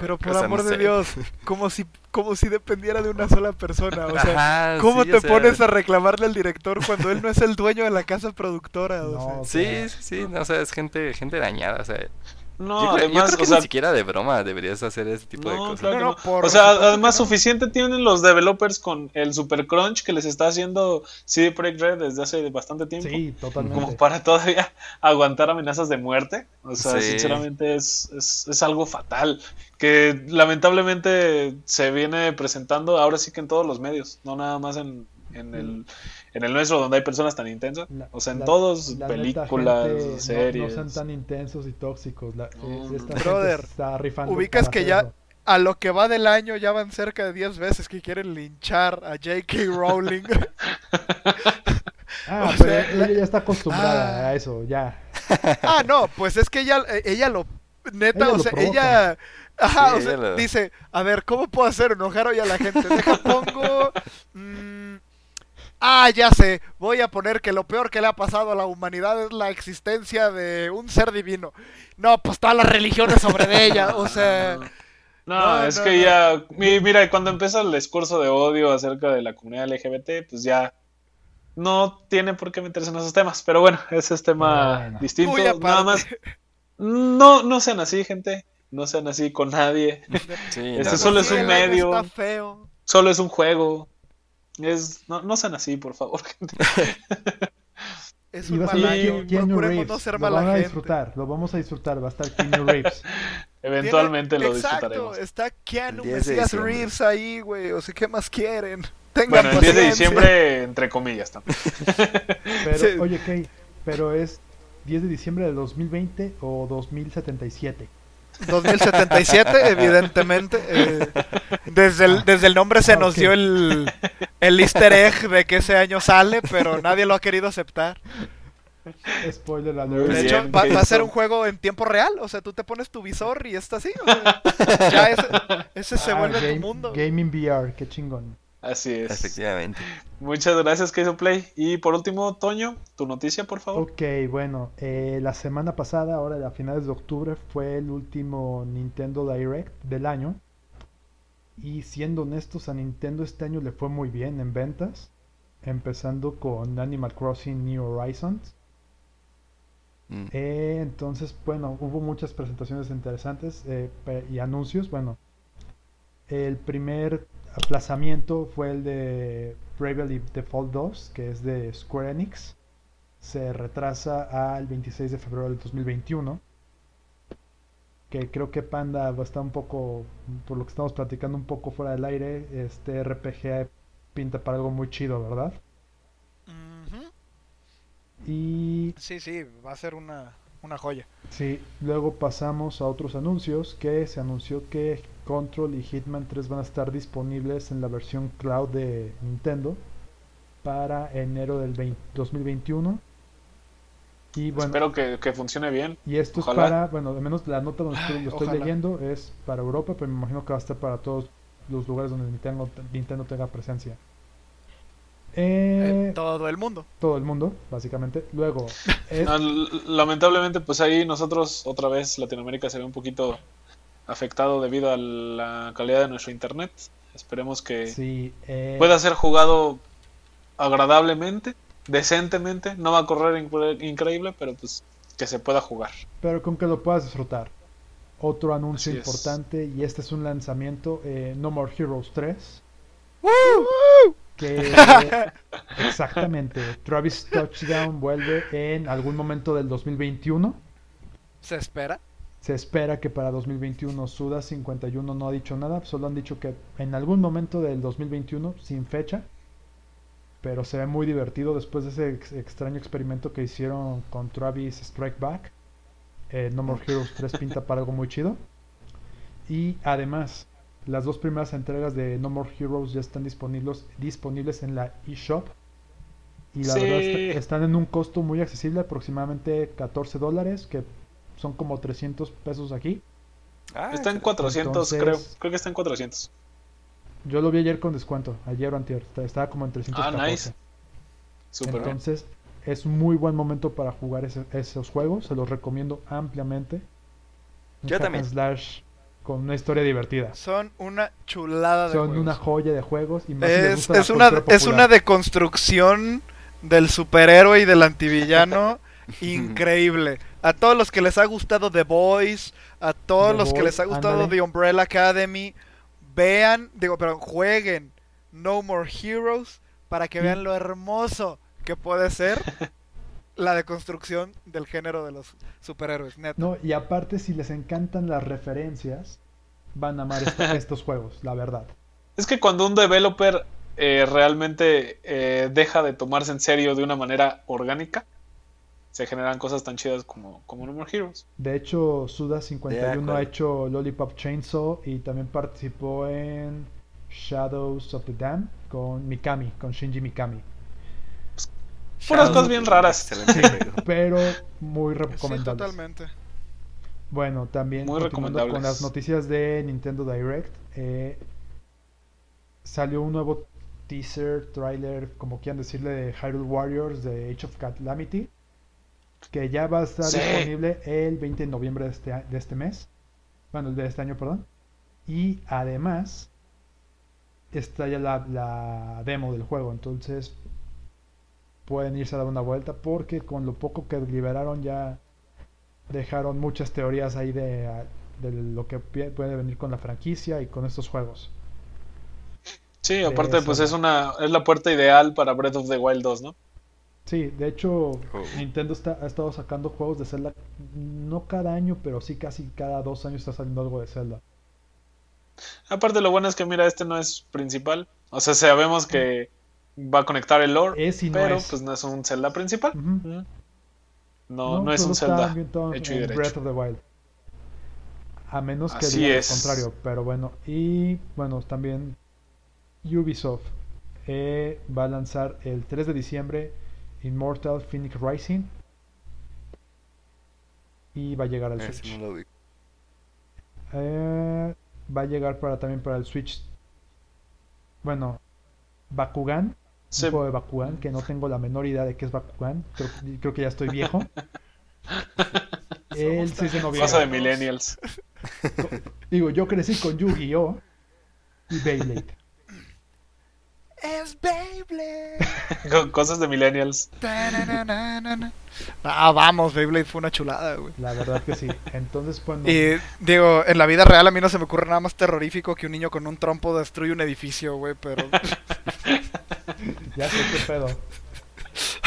Speaker 4: Pero por
Speaker 2: o sea,
Speaker 4: amor
Speaker 2: no
Speaker 4: de
Speaker 2: sé.
Speaker 4: Dios, como si, como si dependiera de una sola persona. O sea,
Speaker 2: Ajá,
Speaker 4: ¿cómo
Speaker 2: sí,
Speaker 4: te
Speaker 2: o sea,
Speaker 4: pones a reclamarle al director cuando él no es el dueño de la casa productora? O
Speaker 3: No,
Speaker 4: sea,
Speaker 3: o
Speaker 2: Sí, sí, sí, no, o sea, es gente, gente dañada, o sea...
Speaker 1: No,
Speaker 2: yo, creo, yo
Speaker 1: además,
Speaker 2: creo que
Speaker 1: o sea,
Speaker 2: ni siquiera de broma deberías hacer ese tipo de cosas.
Speaker 1: claro
Speaker 4: No, por
Speaker 1: o sea, además
Speaker 4: no.
Speaker 1: suficiente tienen los developers con el super crunch que les está haciendo CD Projekt Red desde hace bastante tiempo.
Speaker 3: Sí, totalmente.
Speaker 1: Como para todavía *laughs* aguantar amenazas de muerte. O sea,
Speaker 2: Sí.
Speaker 1: sinceramente es, es, es algo fatal. Que lamentablemente se viene presentando ahora sí que en todos los medios. No nada más en, en, el, en el nuestro donde hay personas tan intensas.
Speaker 3: La-
Speaker 1: O sea, en
Speaker 3: la-
Speaker 1: todos,
Speaker 3: la
Speaker 1: películas,
Speaker 3: gente,
Speaker 1: series.
Speaker 3: No, sean tan intensos y tóxicos. La,
Speaker 1: No,
Speaker 3: eh, esta
Speaker 4: Brother,
Speaker 3: está rifando
Speaker 4: ubicas que ya- a lo que va del año ya van cerca de 10 veces que quieren linchar a J.K. Rowling. *laughs*
Speaker 3: Ah,
Speaker 4: o
Speaker 3: pero
Speaker 4: sea, la-
Speaker 3: ella ya está acostumbrada
Speaker 4: Ah.
Speaker 3: a eso, ya.
Speaker 4: ah, no, pues es que ella, eh, ella lo... Neta,
Speaker 3: Ella
Speaker 4: o sea, ella... Ajá,
Speaker 2: Sí,
Speaker 4: o sea,
Speaker 2: lo-
Speaker 4: dice, a ver, ¿cómo puedo hacer enojar hoy a la gente? Deja, pongo... mm, ah, ya sé, voy a poner que lo peor que le ha pasado a la humanidad es la existencia de un ser divino. No, pues todas las religiones sobre de *laughs* ella, o sea...
Speaker 1: No,
Speaker 4: No,
Speaker 1: es
Speaker 4: no,
Speaker 1: que
Speaker 4: no.
Speaker 1: ya, mi- mira, cuando empieza el discurso de odio acerca de la comunidad LGBT, pues ya no tiene por qué meterse en esos temas. Pero bueno, ese es tema
Speaker 3: Bueno.
Speaker 1: distinto. Nada más, no, no sean así, gente. No sean así con nadie. *laughs*
Speaker 2: Sí,
Speaker 1: Este
Speaker 2: no,
Speaker 1: solo es un medio.
Speaker 4: Está feo.
Speaker 1: Solo es un juego. Es, no, no sean así, por favor, *laughs* gente.
Speaker 4: Es
Speaker 3: Y
Speaker 4: un
Speaker 3: va a
Speaker 4: mal año. Procuremos no ser
Speaker 3: lo
Speaker 4: mala
Speaker 3: van a
Speaker 4: gente.
Speaker 3: disfrutar, lo vamos a disfrutar. Va a estar Keanu Reeves. *laughs*
Speaker 1: Eventualmente
Speaker 4: Tiene-
Speaker 1: lo
Speaker 4: Exacto,
Speaker 1: disfrutaremos.
Speaker 4: está Keanu
Speaker 2: El 10 de
Speaker 4: Mesías. Reeves ahí, güey. O sea, ¿qué más quieren? Tengan
Speaker 1: Bueno, el 10 de diciembre, entre comillas también. *laughs*
Speaker 3: Pero,
Speaker 4: Sí.
Speaker 3: oye, Kay, pero es 10 de diciembre de 2020 o 2077.
Speaker 4: 2077, *laughs* evidentemente. eh, desde, el, desde el nombre se nos dio el, el easter egg de que ese año sale, pero nadie lo ha querido aceptar.
Speaker 3: Spoiler alert.
Speaker 4: De hecho, va, va a ser un juego en tiempo real. O sea, tú te pones tu visor y está así. o sea, ya ese, ese se
Speaker 3: Ah,
Speaker 4: vuelve
Speaker 3: game-
Speaker 4: tu mundo.
Speaker 3: Gaming VR, qué chingón.
Speaker 1: Así es.
Speaker 2: Efectivamente.
Speaker 1: Muchas gracias, hizo Play. Y por último, Toño, tu noticia, por favor.
Speaker 3: Ok, bueno, eh, la semana pasada, ahora a finales de octubre, fue el último Nintendo Direct del año. Y siendo honestos, a Nintendo este año le fue muy bien en ventas, empezando con Animal Crossing New Horizons.
Speaker 2: Mm.
Speaker 3: Eh, entonces, bueno, hubo muchas presentaciones interesantes eh, y anuncios. Bueno, el primer aplazamiento fue el de Bravely Default 2, que es de Square Enix. Se retrasa al 26 de febrero del 2021. Que creo que Panda va a estar un poco, por lo que estamos platicando, un poco fuera del aire. Este RPG pinta para algo muy chido, ¿verdad? Y
Speaker 4: Sí, sí, va a ser una, una joya.
Speaker 3: Sí, luego pasamos a otros anuncios que se anunció que Control y Hitman 3 van a estar disponibles en la versión cloud de Nintendo para enero del 20 2021. Y bueno,
Speaker 1: Espero que, que funcione bien.
Speaker 3: y esto
Speaker 1: ojalá.
Speaker 3: es para, bueno, al menos la nota donde estoy-
Speaker 4: Ay,
Speaker 3: lo estoy
Speaker 4: ojalá.
Speaker 3: leyendo es para Europa, pero me imagino que va a estar para todos los lugares donde Nintendo, Nintendo tenga presencia. Eh,
Speaker 4: todo el mundo.
Speaker 3: todo el mundo, básicamente. Luego, *laughs* es-
Speaker 1: No, l- lamentablemente, pues ahí nosotros, otra vez, Latinoamérica se ve un poquito afectado debido a la calidad de nuestro internet. Esperemos que
Speaker 3: sí, eh,
Speaker 1: pueda ser jugado agradablemente, decentemente. No va a correr incre- increíble, pero pues que se pueda jugar.
Speaker 3: Pero con que lo puedas disfrutar. Otro anuncio importante, y este es un lanzamiento, eh, No More Heroes 3. Que *laughs* exactamente, Travis Touchdown vuelve en algún momento del 2021.
Speaker 4: ¿Se espera?
Speaker 3: Se espera que para 2021 Suda 51 no ha dicho nada, solo han dicho que en algún momento del 2021, sin fecha, pero se ve muy divertido después de ese extraño experimento que hicieron con Travis Strike Back. Eh, no More Heroes 3 pinta para algo muy chido. Y además, las dos primeras entregas de No More Heroes ya están disponibles, disponibles en la eShop. Y la verdad están en un costo muy accesible, aproximadamente 14 dólares, que son como 300 pesos aquí.
Speaker 1: Ah, está en 400, creo. Creo que está en 400.
Speaker 3: Yo lo vi ayer con descuento, ayer o antier. Estaba como en 314.
Speaker 1: Ah, nice.
Speaker 3: Entonces, es un muy buen momento para jugar esos juegos. Se los recomiendo ampliamente.
Speaker 2: Yo también.
Speaker 3: Slash con una historia divertida.
Speaker 4: Son una chulada de
Speaker 3: Son una joya de juegos. Y
Speaker 4: es, es una, es una deconstrucción del superhéroe y del antivillano *laughs* increíble. A todos los que les ha gustado The Boys, a todos los que les ha gustado The Umbrella Academy, vean, digo, pero jueguen No More Heroes para que vean lo hermoso que puede ser *laughs* la deconstrucción del género de los superhéroes.
Speaker 3: No, y aparte, si les encantan las referencias, van a amar *laughs* estos juegos, la verdad.
Speaker 1: Es que cuando un developer eh, realmente eh, deja de tomarse en serio de una manera orgánica, se generan cosas tan chidas como, como No More Heroes.
Speaker 3: De hecho, Suda51 ha hecho Lollipop Chainsaw y también participó en Shadows of the Dam con Mikami, con Shinji Mikami.
Speaker 1: Puras cosas bien raras. *laughs*
Speaker 3: pero muy recomendables.
Speaker 4: totalmente.
Speaker 3: Bueno, también con las noticias de Nintendo Direct. Eh, salió un nuevo teaser, trailer, como quieran decirle, de Hyrule Warriors de Age of Calamity. Que ya va a estar disponible el 20 de noviembre de este, de este mes. Bueno, de este año, perdón. Y además, está ya la, la demo del juego. Entonces, pueden irse a dar una vuelta porque con lo poco que liberaron ya dejaron muchas teorías ahí de, lo que puede venir con la franquicia y con estos juegos.
Speaker 1: Sí, aparte pues es una es la puerta ideal para Breath of the Wild 2, ¿no?
Speaker 3: Sí, de hecho oh. Nintendo está, ha estado sacando juegos de Zelda no cada año, pero sí casi cada dos años está saliendo algo de Zelda.
Speaker 1: Aparte lo bueno es que mira, este no es principal. O sea, sabemos que va a conectar el lore, pero pues no es un Zelda principal. No, no, es un Zelda hecho y derecho.
Speaker 3: Breath of the Wild. A menos que diga lo contrario, pero bueno. Y bueno, también Ubisoft eh, va a lanzar el 3 de diciembre Immortal Phoenix Rising. Y va a llegar al Switch. Eh, va a llegar para también para el Switch. Bueno, Bakugan tipo de Bakugan, que no tengo la menor idea de qué es Bakugan. Creo, creo que ya estoy viejo. *laughs* El 6 de noviembre.
Speaker 1: De millennials.
Speaker 3: Digo, yo crecí con Yu-Gi-Oh! y Beyblade.
Speaker 4: Beyblade. *laughs*
Speaker 1: Cosas de millennials.
Speaker 4: Ah, vamos, Beyblade fue una chulada, güey.
Speaker 3: La verdad que sí. Entonces, pues.
Speaker 4: Y digo, en la vida real a mí no se me ocurre nada más terrorífico que un niño con un trompo destruye un edificio, güey, pero. *laughs*
Speaker 3: ya sé qué pedo.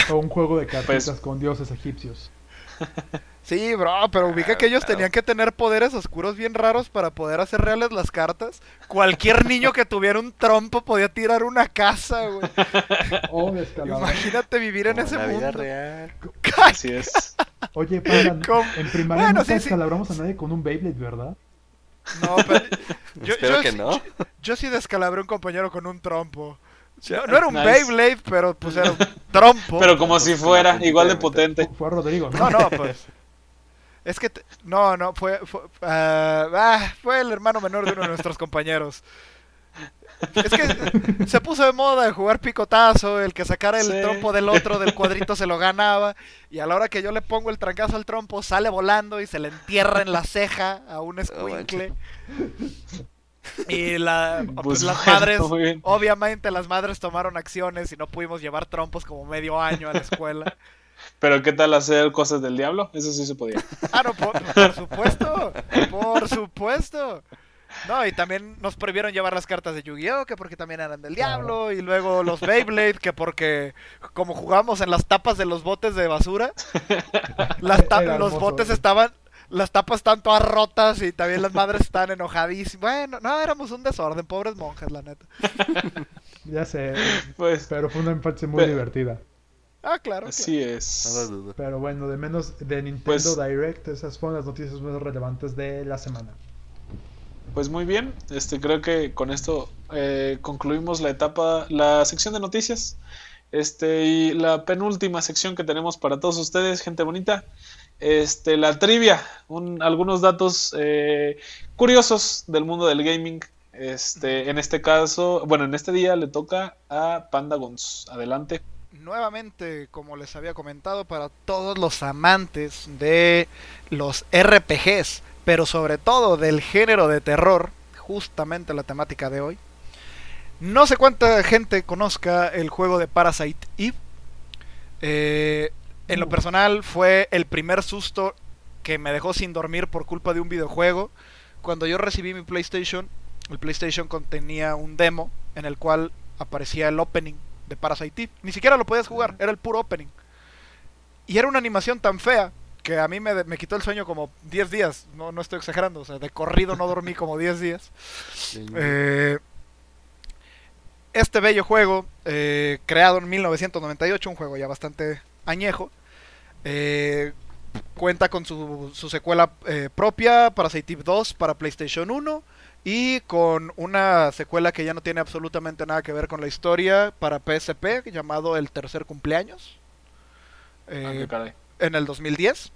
Speaker 3: O un juego de cartas pues con dioses egipcios. *laughs*
Speaker 4: Sí, bro, pero ubica que ellos tenían que tener poderes oscuros bien raros para poder hacer reales las cartas. Cualquier niño que tuviera un trompo podía tirar una casa, güey. *laughs*
Speaker 3: Oh,
Speaker 4: Imagínate vivir en ese mundo. Vida
Speaker 2: real. *laughs*
Speaker 1: Así es.
Speaker 3: Oye, *laughs* para, en primaria bueno, no sí, descalabramos a nadie con un Beyblade, ¿verdad?
Speaker 4: No, pero
Speaker 2: yo, Espero que no.
Speaker 4: Yo, sí descalabré a un compañero con un trompo. No, era un Beyblade, pero pues era un trompo.
Speaker 1: Pero como si fuera, igual de potente.
Speaker 3: Fue Rodrigo,
Speaker 4: ¿no? No, no, pues. Es que, no, no, fue, fue, ah, fue el hermano menor de uno de nuestros compañeros. Es que se puso de moda de jugar picotazo, el que sacara el trompo del otro del cuadrito se lo ganaba, y a la hora que yo le pongo el trancazo al trompo, sale volando y se le entierra en la ceja a un escuincle. y la, pues, pues las madres, obviamente las madres tomaron acciones y no pudimos llevar trompos como medio año a la escuela.
Speaker 1: Pero ¿qué tal hacer cosas del diablo? Eso sí se podía. *laughs*
Speaker 4: Ah, no, por, por supuesto. Por supuesto. No, y también nos prohibieron llevar las cartas de Yu-Gi-Oh! que porque también eran del diablo. Y luego los Beyblade, que porque como jugamos en las tapas de los botes de basura, *laughs* las ta-
Speaker 3: Era
Speaker 4: los
Speaker 3: hermoso,
Speaker 4: botes
Speaker 3: ¿eh?
Speaker 4: estaban. Las tapas están todas rotas y también las madres están enojadísimas. Bueno, no, éramos un desorden, pobres monjes, la neta. *laughs*
Speaker 3: Ya sé,
Speaker 1: Pues
Speaker 3: pero fue una infancia muy
Speaker 1: Pero-
Speaker 3: divertida.
Speaker 4: Ah, claro.
Speaker 1: así es.
Speaker 3: Pero bueno, de menos de Nintendo
Speaker 1: Pues-
Speaker 3: Direct, esas fueron las noticias más relevantes de la semana.
Speaker 1: Pues muy bien, este creo que con esto eh, concluimos la etapa, la sección de noticias. Este, y la penúltima sección que tenemos para todos ustedes, gente bonita, este, la trivia, un- algunos datos eh, curiosos del mundo del gaming. Este, en este caso, bueno, en este día le toca a Pandagons. Adelante.
Speaker 4: Nuevamente, como les había comentado, para todos los amantes de los RPGs, pero sobre todo del género de terror, justamente la temática de hoy. No sé cuánta gente conozca el juego de Parasite Eve. Eh, en lo
Speaker 3: Uh.
Speaker 4: personal fue el primer susto que me dejó sin dormir por culpa de un videojuego. Cuando yo recibí mi PlayStation, el PlayStation contenía un demo en el cual aparecía el opening de Parasite. Ni siquiera lo podías jugar, era el puro opening. Y era una animación tan fea que a mí me, me quitó el sueño como 10 días. No, no estoy exagerando, o sea, de corrido no dormí como 10 días. Eh, este bello juego, eh, creado en 1998, un juego ya bastante añejo, eh, cuenta con su, su secuela eh, propia, Parasite Eve 2 para PlayStation 1 y con una secuela que ya no tiene absolutamente nada que ver con la historia para PSP llamado El Tercer Cumpleaños. eh,
Speaker 1: Ah,
Speaker 4: en el 2010.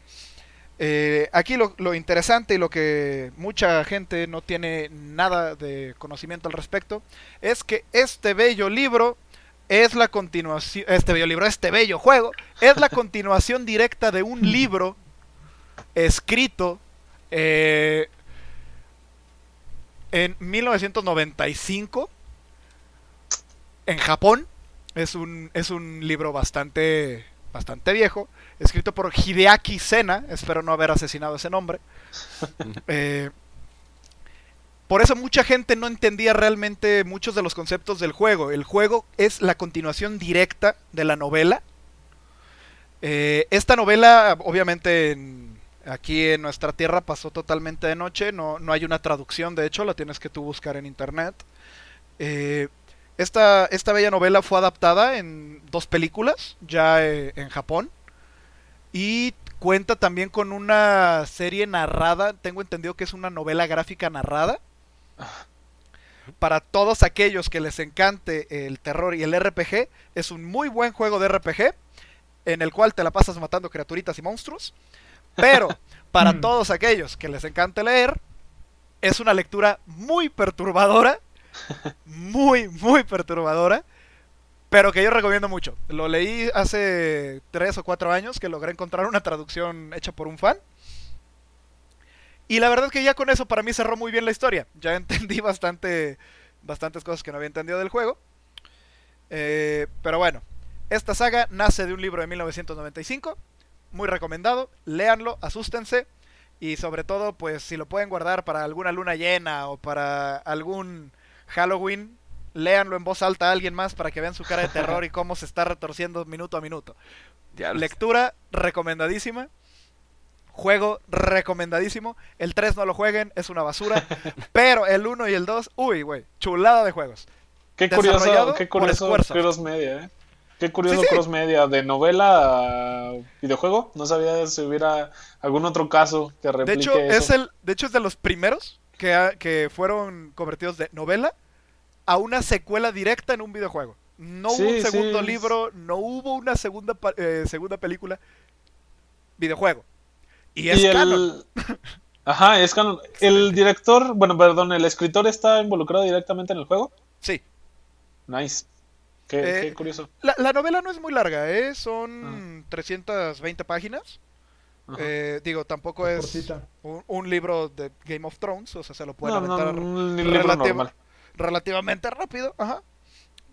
Speaker 4: Eh, aquí lo, lo interesante y lo que mucha gente no tiene nada de conocimiento al respecto es que este bello libro es la continuación, este bello libro, este bello juego, es la *laughs* continuación directa de un libro escrito eh, en 1995 en Japón. Es un, es un libro bastante, bastante viejo, escrito por Hideaki Sena, espero no haber asesinado ese nombre. *laughs* Eh, por eso mucha gente no entendía realmente muchos de los conceptos del juego. El juego es la continuación directa de la novela. Eh, esta novela, obviamente, en- aquí en nuestra tierra pasó totalmente de noche. No, no hay una traducción, de hecho, la tienes que tú buscar en internet. Eh, esta, esta bella novela fue adaptada en dos películas, ya eh, en Japón. Y cuenta también con una serie narrada. Tengo entendido que es una novela gráfica narrada. Para todos aquellos que les encante el terror y el RPG, es un muy buen juego de RPG en el cual te la pasas matando criaturitas y monstruos. Pero para
Speaker 3: Mm.
Speaker 4: todos aquellos que les encante leer, es una lectura muy perturbadora. Muy, muy perturbadora. Pero que yo recomiendo mucho. Lo leí hace tres o cuatro años que logré encontrar una traducción hecha por un fan. Y la verdad es que ya con eso para mí cerró muy bien la historia. Ya *laughs* entendí bastante, bastantes cosas que no había entendido del juego. Eh, pero bueno, esta saga nace de un libro de 1995. Muy recomendado. Léanlo, asústense. Y sobre todo, pues si lo pueden guardar para alguna luna llena o para algún Halloween, léanlo en voz alta a alguien más para que vean su cara de terror y cómo se está retorciendo minuto a minuto.
Speaker 2: Diablos.
Speaker 4: Lectura recomendadísima. Juego recomendadísimo. El 3 no lo jueguen, es una basura. *laughs* pero el 1 y el 2, uy, güey, chulada de juegos.
Speaker 1: Qué curioso, qué curioso media, ¿eh? Qué curioso
Speaker 4: Sí, sí.
Speaker 1: cross media de novela a videojuego. No sabía si hubiera algún otro caso que
Speaker 4: De
Speaker 1: replique
Speaker 4: hecho,
Speaker 1: eso.
Speaker 4: es el, de hecho, es de los primeros que, ha- que fueron convertidos de novela a una secuela directa en un videojuego. No hubo un segundo libro, no hubo una segunda, eh, segunda película. Videojuego. Y es
Speaker 1: y el...
Speaker 4: canon. *laughs*
Speaker 1: Ajá, es canon. El director, bueno, perdón, el escritor está involucrado directamente en el juego.
Speaker 4: Sí.
Speaker 1: Nice. Qué,
Speaker 4: Eh,
Speaker 1: qué curioso.
Speaker 4: La, la novela no es muy larga, ¿eh? Son 320 páginas. Eh, digo, tampoco es un, un libro de Game of Thrones, o sea, se lo pueden
Speaker 1: no, no,
Speaker 4: aventar relativa-
Speaker 1: normal.
Speaker 4: relativamente rápido. Ajá.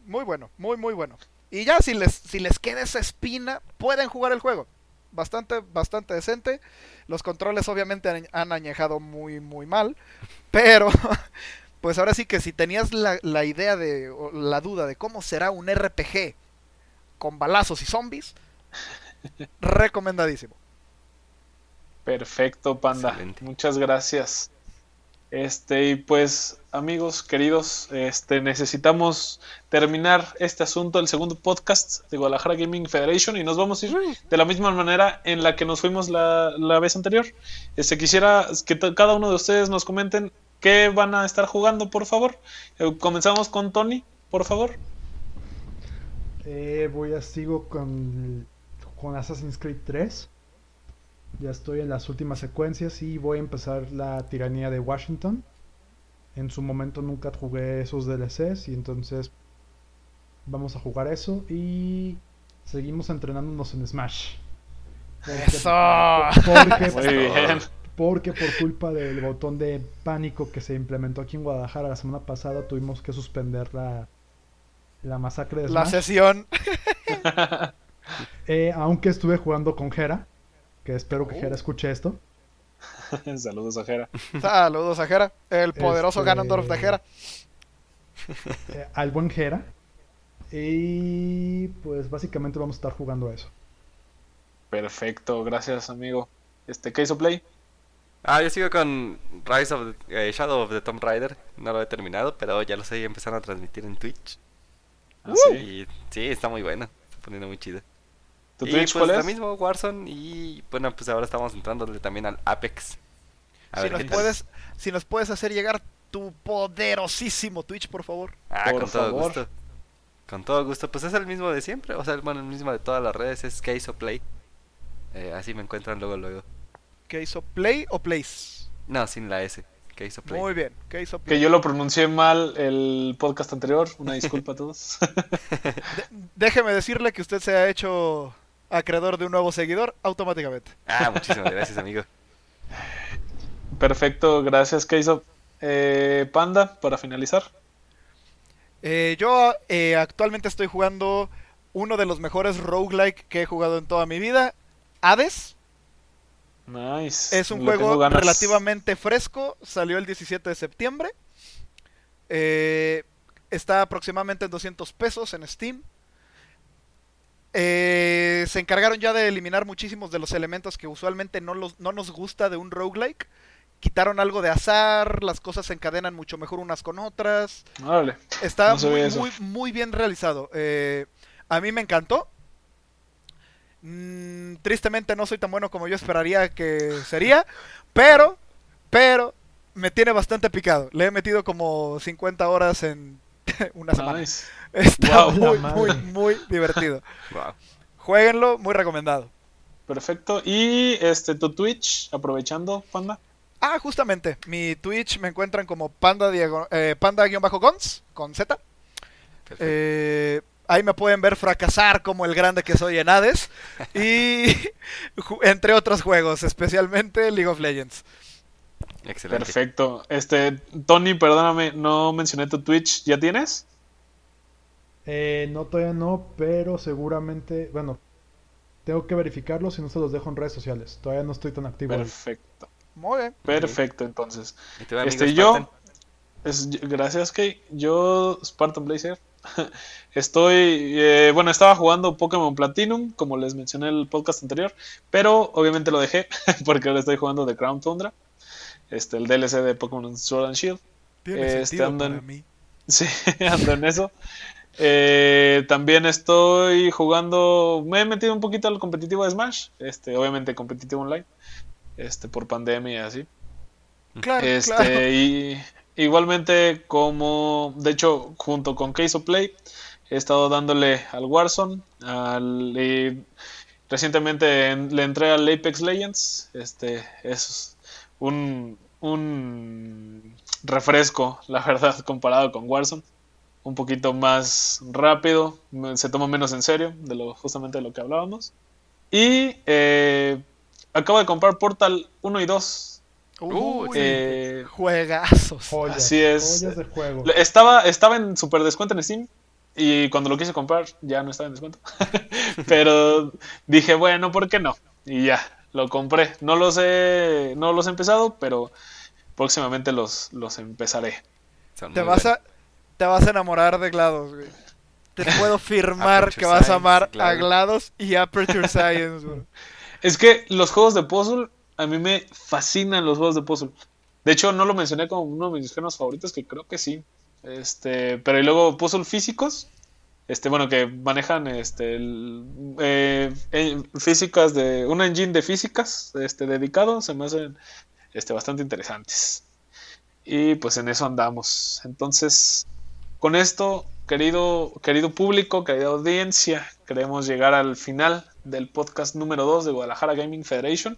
Speaker 4: Muy bueno, muy, muy bueno. Y ya si les, si les queda esa espina, pueden jugar el juego. Bastante, bastante decente. Los controles obviamente han, han añejado muy, muy mal. Pero, *laughs* pues ahora sí que si tenías la, la idea de, o la duda de cómo será un RPG con balazos y zombies, *laughs* recomendadísimo.
Speaker 1: Perfecto, Panda.
Speaker 2: Excelente.
Speaker 1: Muchas gracias. Este, y pues, amigos queridos, este, necesitamos terminar este asunto, el segundo podcast de Guadalajara Gaming Federation, y nos vamos a ir de la misma manera en la que nos fuimos la, la vez anterior. Este, quisiera que cada uno de ustedes nos comenten qué van a estar jugando, por favor. Eh, comenzamos con Tony, por favor.
Speaker 3: Eh, voy a sigo con, con Assassin's Creed 3. Ya estoy en las últimas secuencias y voy a empezar la tiranía de Washington. En su momento nunca jugué esos DLCs y entonces vamos a jugar eso y seguimos entrenándonos en Smash. Porque-
Speaker 4: ¡Eso!
Speaker 3: Porque, *laughs*
Speaker 1: Muy bien.
Speaker 3: Porque por culpa del botón de pánico que se implementó aquí en Guadalajara la semana pasada tuvimos que suspender la, la masacre de
Speaker 4: La
Speaker 3: Smash.
Speaker 4: sesión. *laughs*
Speaker 3: Eh, aunque estuve jugando con Jera, que espero que
Speaker 4: Oh.
Speaker 3: Jera escuche esto. *laughs*
Speaker 1: Saludos a Jera.
Speaker 4: Saludos a Jera, el poderoso
Speaker 3: Este-
Speaker 4: Ganondorf de Jera.
Speaker 3: eh, al buen Jera. Y pues básicamente vamos a estar jugando eso.
Speaker 1: Perfecto, gracias, amigo. Este, ¿qué hizo Play?
Speaker 2: Ah, yo sigo con Rise of the, eh, Shadow of the Tomb Raider. No lo he terminado, pero ya lo estoy empezando a transmitir en Twitch.
Speaker 1: Ah, sí.
Speaker 2: Y sí, está muy bueno. Está poniendo muy chido.
Speaker 1: ¿Tu
Speaker 2: y
Speaker 1: Twitch
Speaker 2: pues
Speaker 1: cuál
Speaker 2: lo
Speaker 1: es?
Speaker 2: mismo, Warzone. Y bueno, pues ahora estamos entrándole también al Apex. A
Speaker 4: Si
Speaker 2: ver
Speaker 4: nos, puedes, si nos puedes hacer llegar tu poderosísimo Twitch, por favor.
Speaker 2: Ah,
Speaker 1: Por
Speaker 2: con todo
Speaker 1: favor.
Speaker 2: gusto. Con todo gusto. Pues es el mismo de siempre. O sea, bueno, el mismo de todas las redes. Es Case o Play. Eh, así me encuentran luego, luego.
Speaker 4: ¿Qué hizo Play o Place?
Speaker 2: No, sin la S. Case o Play.
Speaker 4: Muy bien. ¿Qué hizo Play?
Speaker 1: Que yo lo pronuncié mal el podcast anterior. Una disculpa a todos. *laughs*
Speaker 4: De- déjeme decirle que usted se ha hecho acreedor de un nuevo seguidor automáticamente.
Speaker 2: Ah, muchísimas gracias, amigo.
Speaker 1: Perfecto, gracias, ¿qué hizo eh, Panda para finalizar?
Speaker 4: Eh, yo eh, actualmente estoy jugando uno de los mejores roguelike que he jugado en toda mi vida, Hades.
Speaker 1: Nice.
Speaker 4: Es un juego relativamente fresco, salió el 17 de septiembre. Eh, está aproximadamente en 200 pesos en Steam. Eh, se encargaron ya de eliminar muchísimos de los elementos que usualmente no, los, no nos gusta de un roguelike. Quitaron algo de azar, las cosas se encadenan mucho mejor unas con otras. Está
Speaker 1: No
Speaker 4: muy, muy bien realizado. Eh, a mí me encantó. Mm, tristemente no soy tan bueno como yo esperaría que sería. Pero, pero, me tiene bastante picado. Le he metido como 50 horas en *laughs* una semana.
Speaker 1: Nice.
Speaker 4: Está
Speaker 1: Wow.
Speaker 4: muy, muy, muy divertido. *laughs*
Speaker 2: Wow.
Speaker 4: Jueguenlo, muy recomendado.
Speaker 1: Perfecto. Y este tu Twitch, aprovechando, Panda.
Speaker 4: Ah, justamente, mi Twitch me encuentran como panda diago- eh, panda-gons con Z.
Speaker 2: Perfecto.
Speaker 4: Eh, ahí me pueden ver fracasar como el grande que soy en Hades. Y *laughs* entre otros juegos, especialmente League of Legends.
Speaker 2: Excelente.
Speaker 1: Perfecto. Este, Tony, perdóname, no mencioné tu Twitch. ¿Ya tienes?
Speaker 3: Eh, no, todavía no, pero seguramente, bueno, tengo que verificarlo si no se los dejo en redes sociales. Todavía no estoy tan activo. ahí.
Speaker 1: Perfecto.
Speaker 4: Muy bien.
Speaker 1: Perfecto, entonces.
Speaker 2: ¿Y amigo
Speaker 1: Este, yo, es- gracias, Kay. Yo, Spartan Blazer, *laughs* estoy, eh, bueno, estaba jugando Pokémon Platinum, como les mencioné en el podcast anterior, pero obviamente lo dejé *laughs* porque ahora estoy jugando The Crown Tundra, este, el DLC de Pokémon Sword and Shield.
Speaker 4: Tiene
Speaker 1: Este,
Speaker 4: sentido
Speaker 1: ando
Speaker 4: para
Speaker 1: en-
Speaker 4: mí. *laughs*
Speaker 1: Sí, ando en eso. Eh, también estoy jugando, me he metido un poquito al competitivo de Smash, este, obviamente competitivo online, este, por pandemia y así.
Speaker 4: Claro,
Speaker 1: Este,
Speaker 4: claro.
Speaker 1: y igualmente como, de hecho, junto con Case of Play, he estado dándole al Warzone, al, y recientemente en- le entré al Apex Legends, este, es un, un refresco, la verdad, *laughs* comparado con Warzone, un poquito más rápido, se toma menos en serio, de lo, justamente de lo que hablábamos, y eh, acabo de comprar Portal 1 y 2,
Speaker 4: Uy,
Speaker 1: eh,
Speaker 4: juegazos.
Speaker 3: Joyas,
Speaker 1: Así es.
Speaker 3: joyas de juego.
Speaker 1: Estaba, estaba en super descuento en Steam. Y cuando lo quise comprar, ya no estaba en descuento. *laughs* Pero dije, bueno, ¿por qué no? Y ya, lo compré. No los he, no los he empezado, pero próximamente los, los empezaré.
Speaker 4: Te vas, a, te vas a enamorar de GLaDOS, güey. Te puedo *laughs* firmar que vas a amar a GLaDOS y Aperture Science, güey.
Speaker 1: Es que los juegos de puzzle, a mí me fascinan los juegos de puzzle. De hecho, no lo mencioné como uno de mis géneros favoritos, que creo que sí. Este, pero y luego puzzle físicos, este, bueno, que manejan este, eh, físicas de, un engine de físicas este, dedicado, se me hacen este, bastante interesantes. Y pues en eso andamos. Entonces, con esto, querido, querido público, querida audiencia, queremos llegar al final del podcast número 2 de Guadalajara Gaming Federation.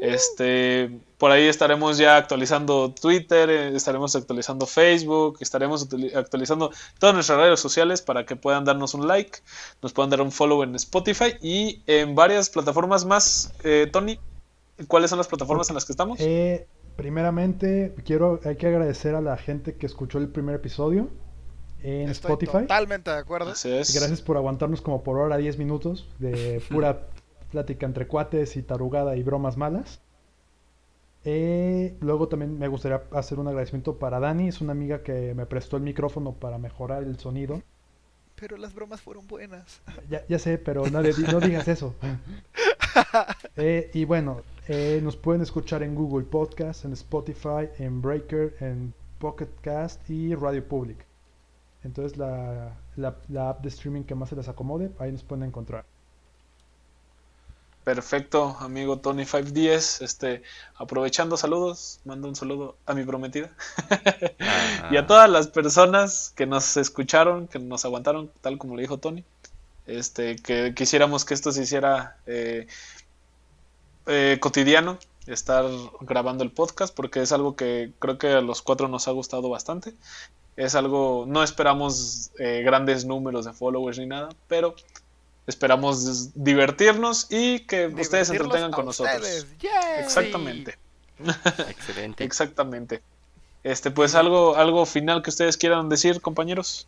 Speaker 1: Este, por ahí estaremos ya actualizando Twitter, eh, estaremos actualizando Facebook, estaremos actualizando todas nuestras redes sociales para que puedan darnos un like, nos puedan dar un follow en Spotify y en varias plataformas más. Eh, Tony, ¿cuáles son las plataformas en las que estamos?
Speaker 3: Eh, primeramente, quiero, hay que agradecer a la gente que escuchó el primer episodio en Spotify.
Speaker 4: Totalmente de acuerdo.
Speaker 3: Gracias por aguantarnos como por hora 10 minutos de pura *laughs* plática entre cuates y tarugada y bromas malas. Eh, luego también me gustaría hacer un agradecimiento para Dani, es una amiga que me prestó el micrófono para mejorar el sonido.
Speaker 4: Pero las bromas fueron buenas.
Speaker 3: Ya, sé, pero no, no digas eso. *laughs* Eh, y bueno, eh, nos pueden escuchar en Google Podcast, en Spotify, en Breaker, en Pocket Cast y Radio Public. Entonces la, la app de streaming que más se les acomode, ahí nos pueden encontrar.
Speaker 1: Perfecto, amigo Tony 510. Este, aprovechando saludos, mando un saludo a mi prometida. *laughs* y a todas las personas que nos escucharon, que nos aguantaron, tal como le dijo Tony. Este, que quisiéramos que esto se hiciera eh, eh, cotidiano, estar grabando el podcast, porque es algo que creo que a los cuatro nos ha gustado bastante. Es algo, no esperamos eh, grandes números de followers ni nada, pero Esperamos divertirnos y que ustedes se entretengan con nosotros. Exactamente.
Speaker 2: Excelente. *laughs*
Speaker 1: Exactamente. Este, pues algo, algo final que ustedes quieran decir, compañeros.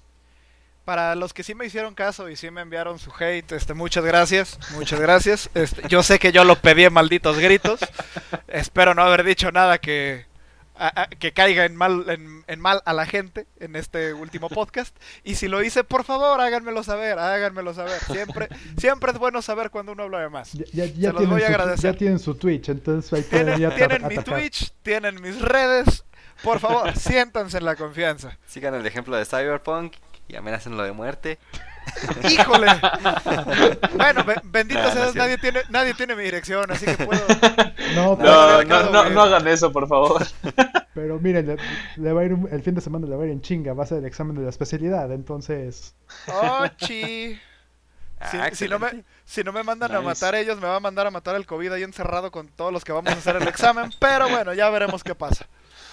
Speaker 4: Para los que sí me hicieron caso y sí me enviaron su hate, este, muchas gracias, muchas gracias. Este, yo sé que yo lo pedí en malditos gritos. Espero no haber dicho nada que, que caiga en mal, en, mal a la gente en este último *laughs* podcast. Y si lo hice, por favor, háganmelo saber, háganmelo saber. Siempre, siempre es bueno saber cuando uno habla de más.
Speaker 3: Ya, ya, los voy a agradecer. Ya tienen su Twitch, entonces ahí
Speaker 4: Tienen, tienen mi Twitch, tienen mis redes. Por favor, siéntanse en la confianza.
Speaker 2: Sigan el ejemplo de Cyberpunk y lo de muerte.
Speaker 4: ¡Híjole! *laughs* bueno, bendito sea, nadie, tiene, nadie tiene mi dirección, así que puedo. *laughs*
Speaker 1: No, no, no, no, hagan eso, por favor. *laughs*
Speaker 3: Pero miren, le, va a ir el fin de semana le va a ir en chinga, va a ser el examen de la especialidad, entonces.
Speaker 4: ¡Oh, chi! Ah, si, no me, si no me mandan a matar ellos, me va a mandar a matar el COVID ahí encerrado con todos los que vamos a hacer el examen. Pero bueno, ya veremos qué pasa.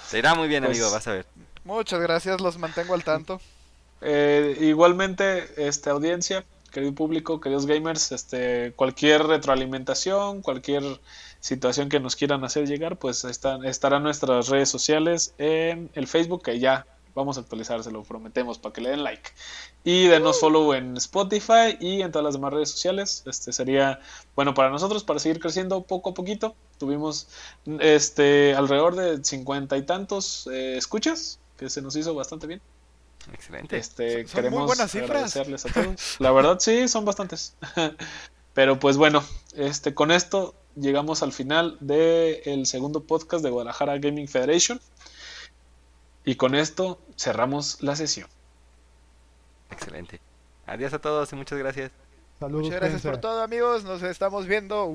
Speaker 2: Se irá muy bien, pues amigo, vas a ver.
Speaker 4: Muchas gracias, los mantengo al tanto.
Speaker 1: Eh, igualmente, este, audiencia, querido público, queridos gamers, este, cualquier retroalimentación, cualquier situación que nos quieran hacer llegar, pues están, estarán nuestras redes sociales en el Facebook, que ya vamos a actualizar, se lo prometemos, para que le den like. Y denos follow en Spotify y en todas las demás redes sociales. Este sería bueno para nosotros, para seguir creciendo poco a poquito. Tuvimos este alrededor de cincuenta y tantos eh, escuchas, que se nos hizo bastante bien.
Speaker 2: Excelente.
Speaker 1: Este, queremos muy buenas agradecerles a todos. La verdad, sí, son bastantes. *laughs* Pero pues bueno, este, con esto llegamos al final del segundo podcast de Guadalajara Gaming Federation. Y con esto cerramos la sesión.
Speaker 2: Excelente. Adiós a todos y muchas gracias.
Speaker 4: Saludos. Muchas gracias por todo, amigos. Nos estamos viendo.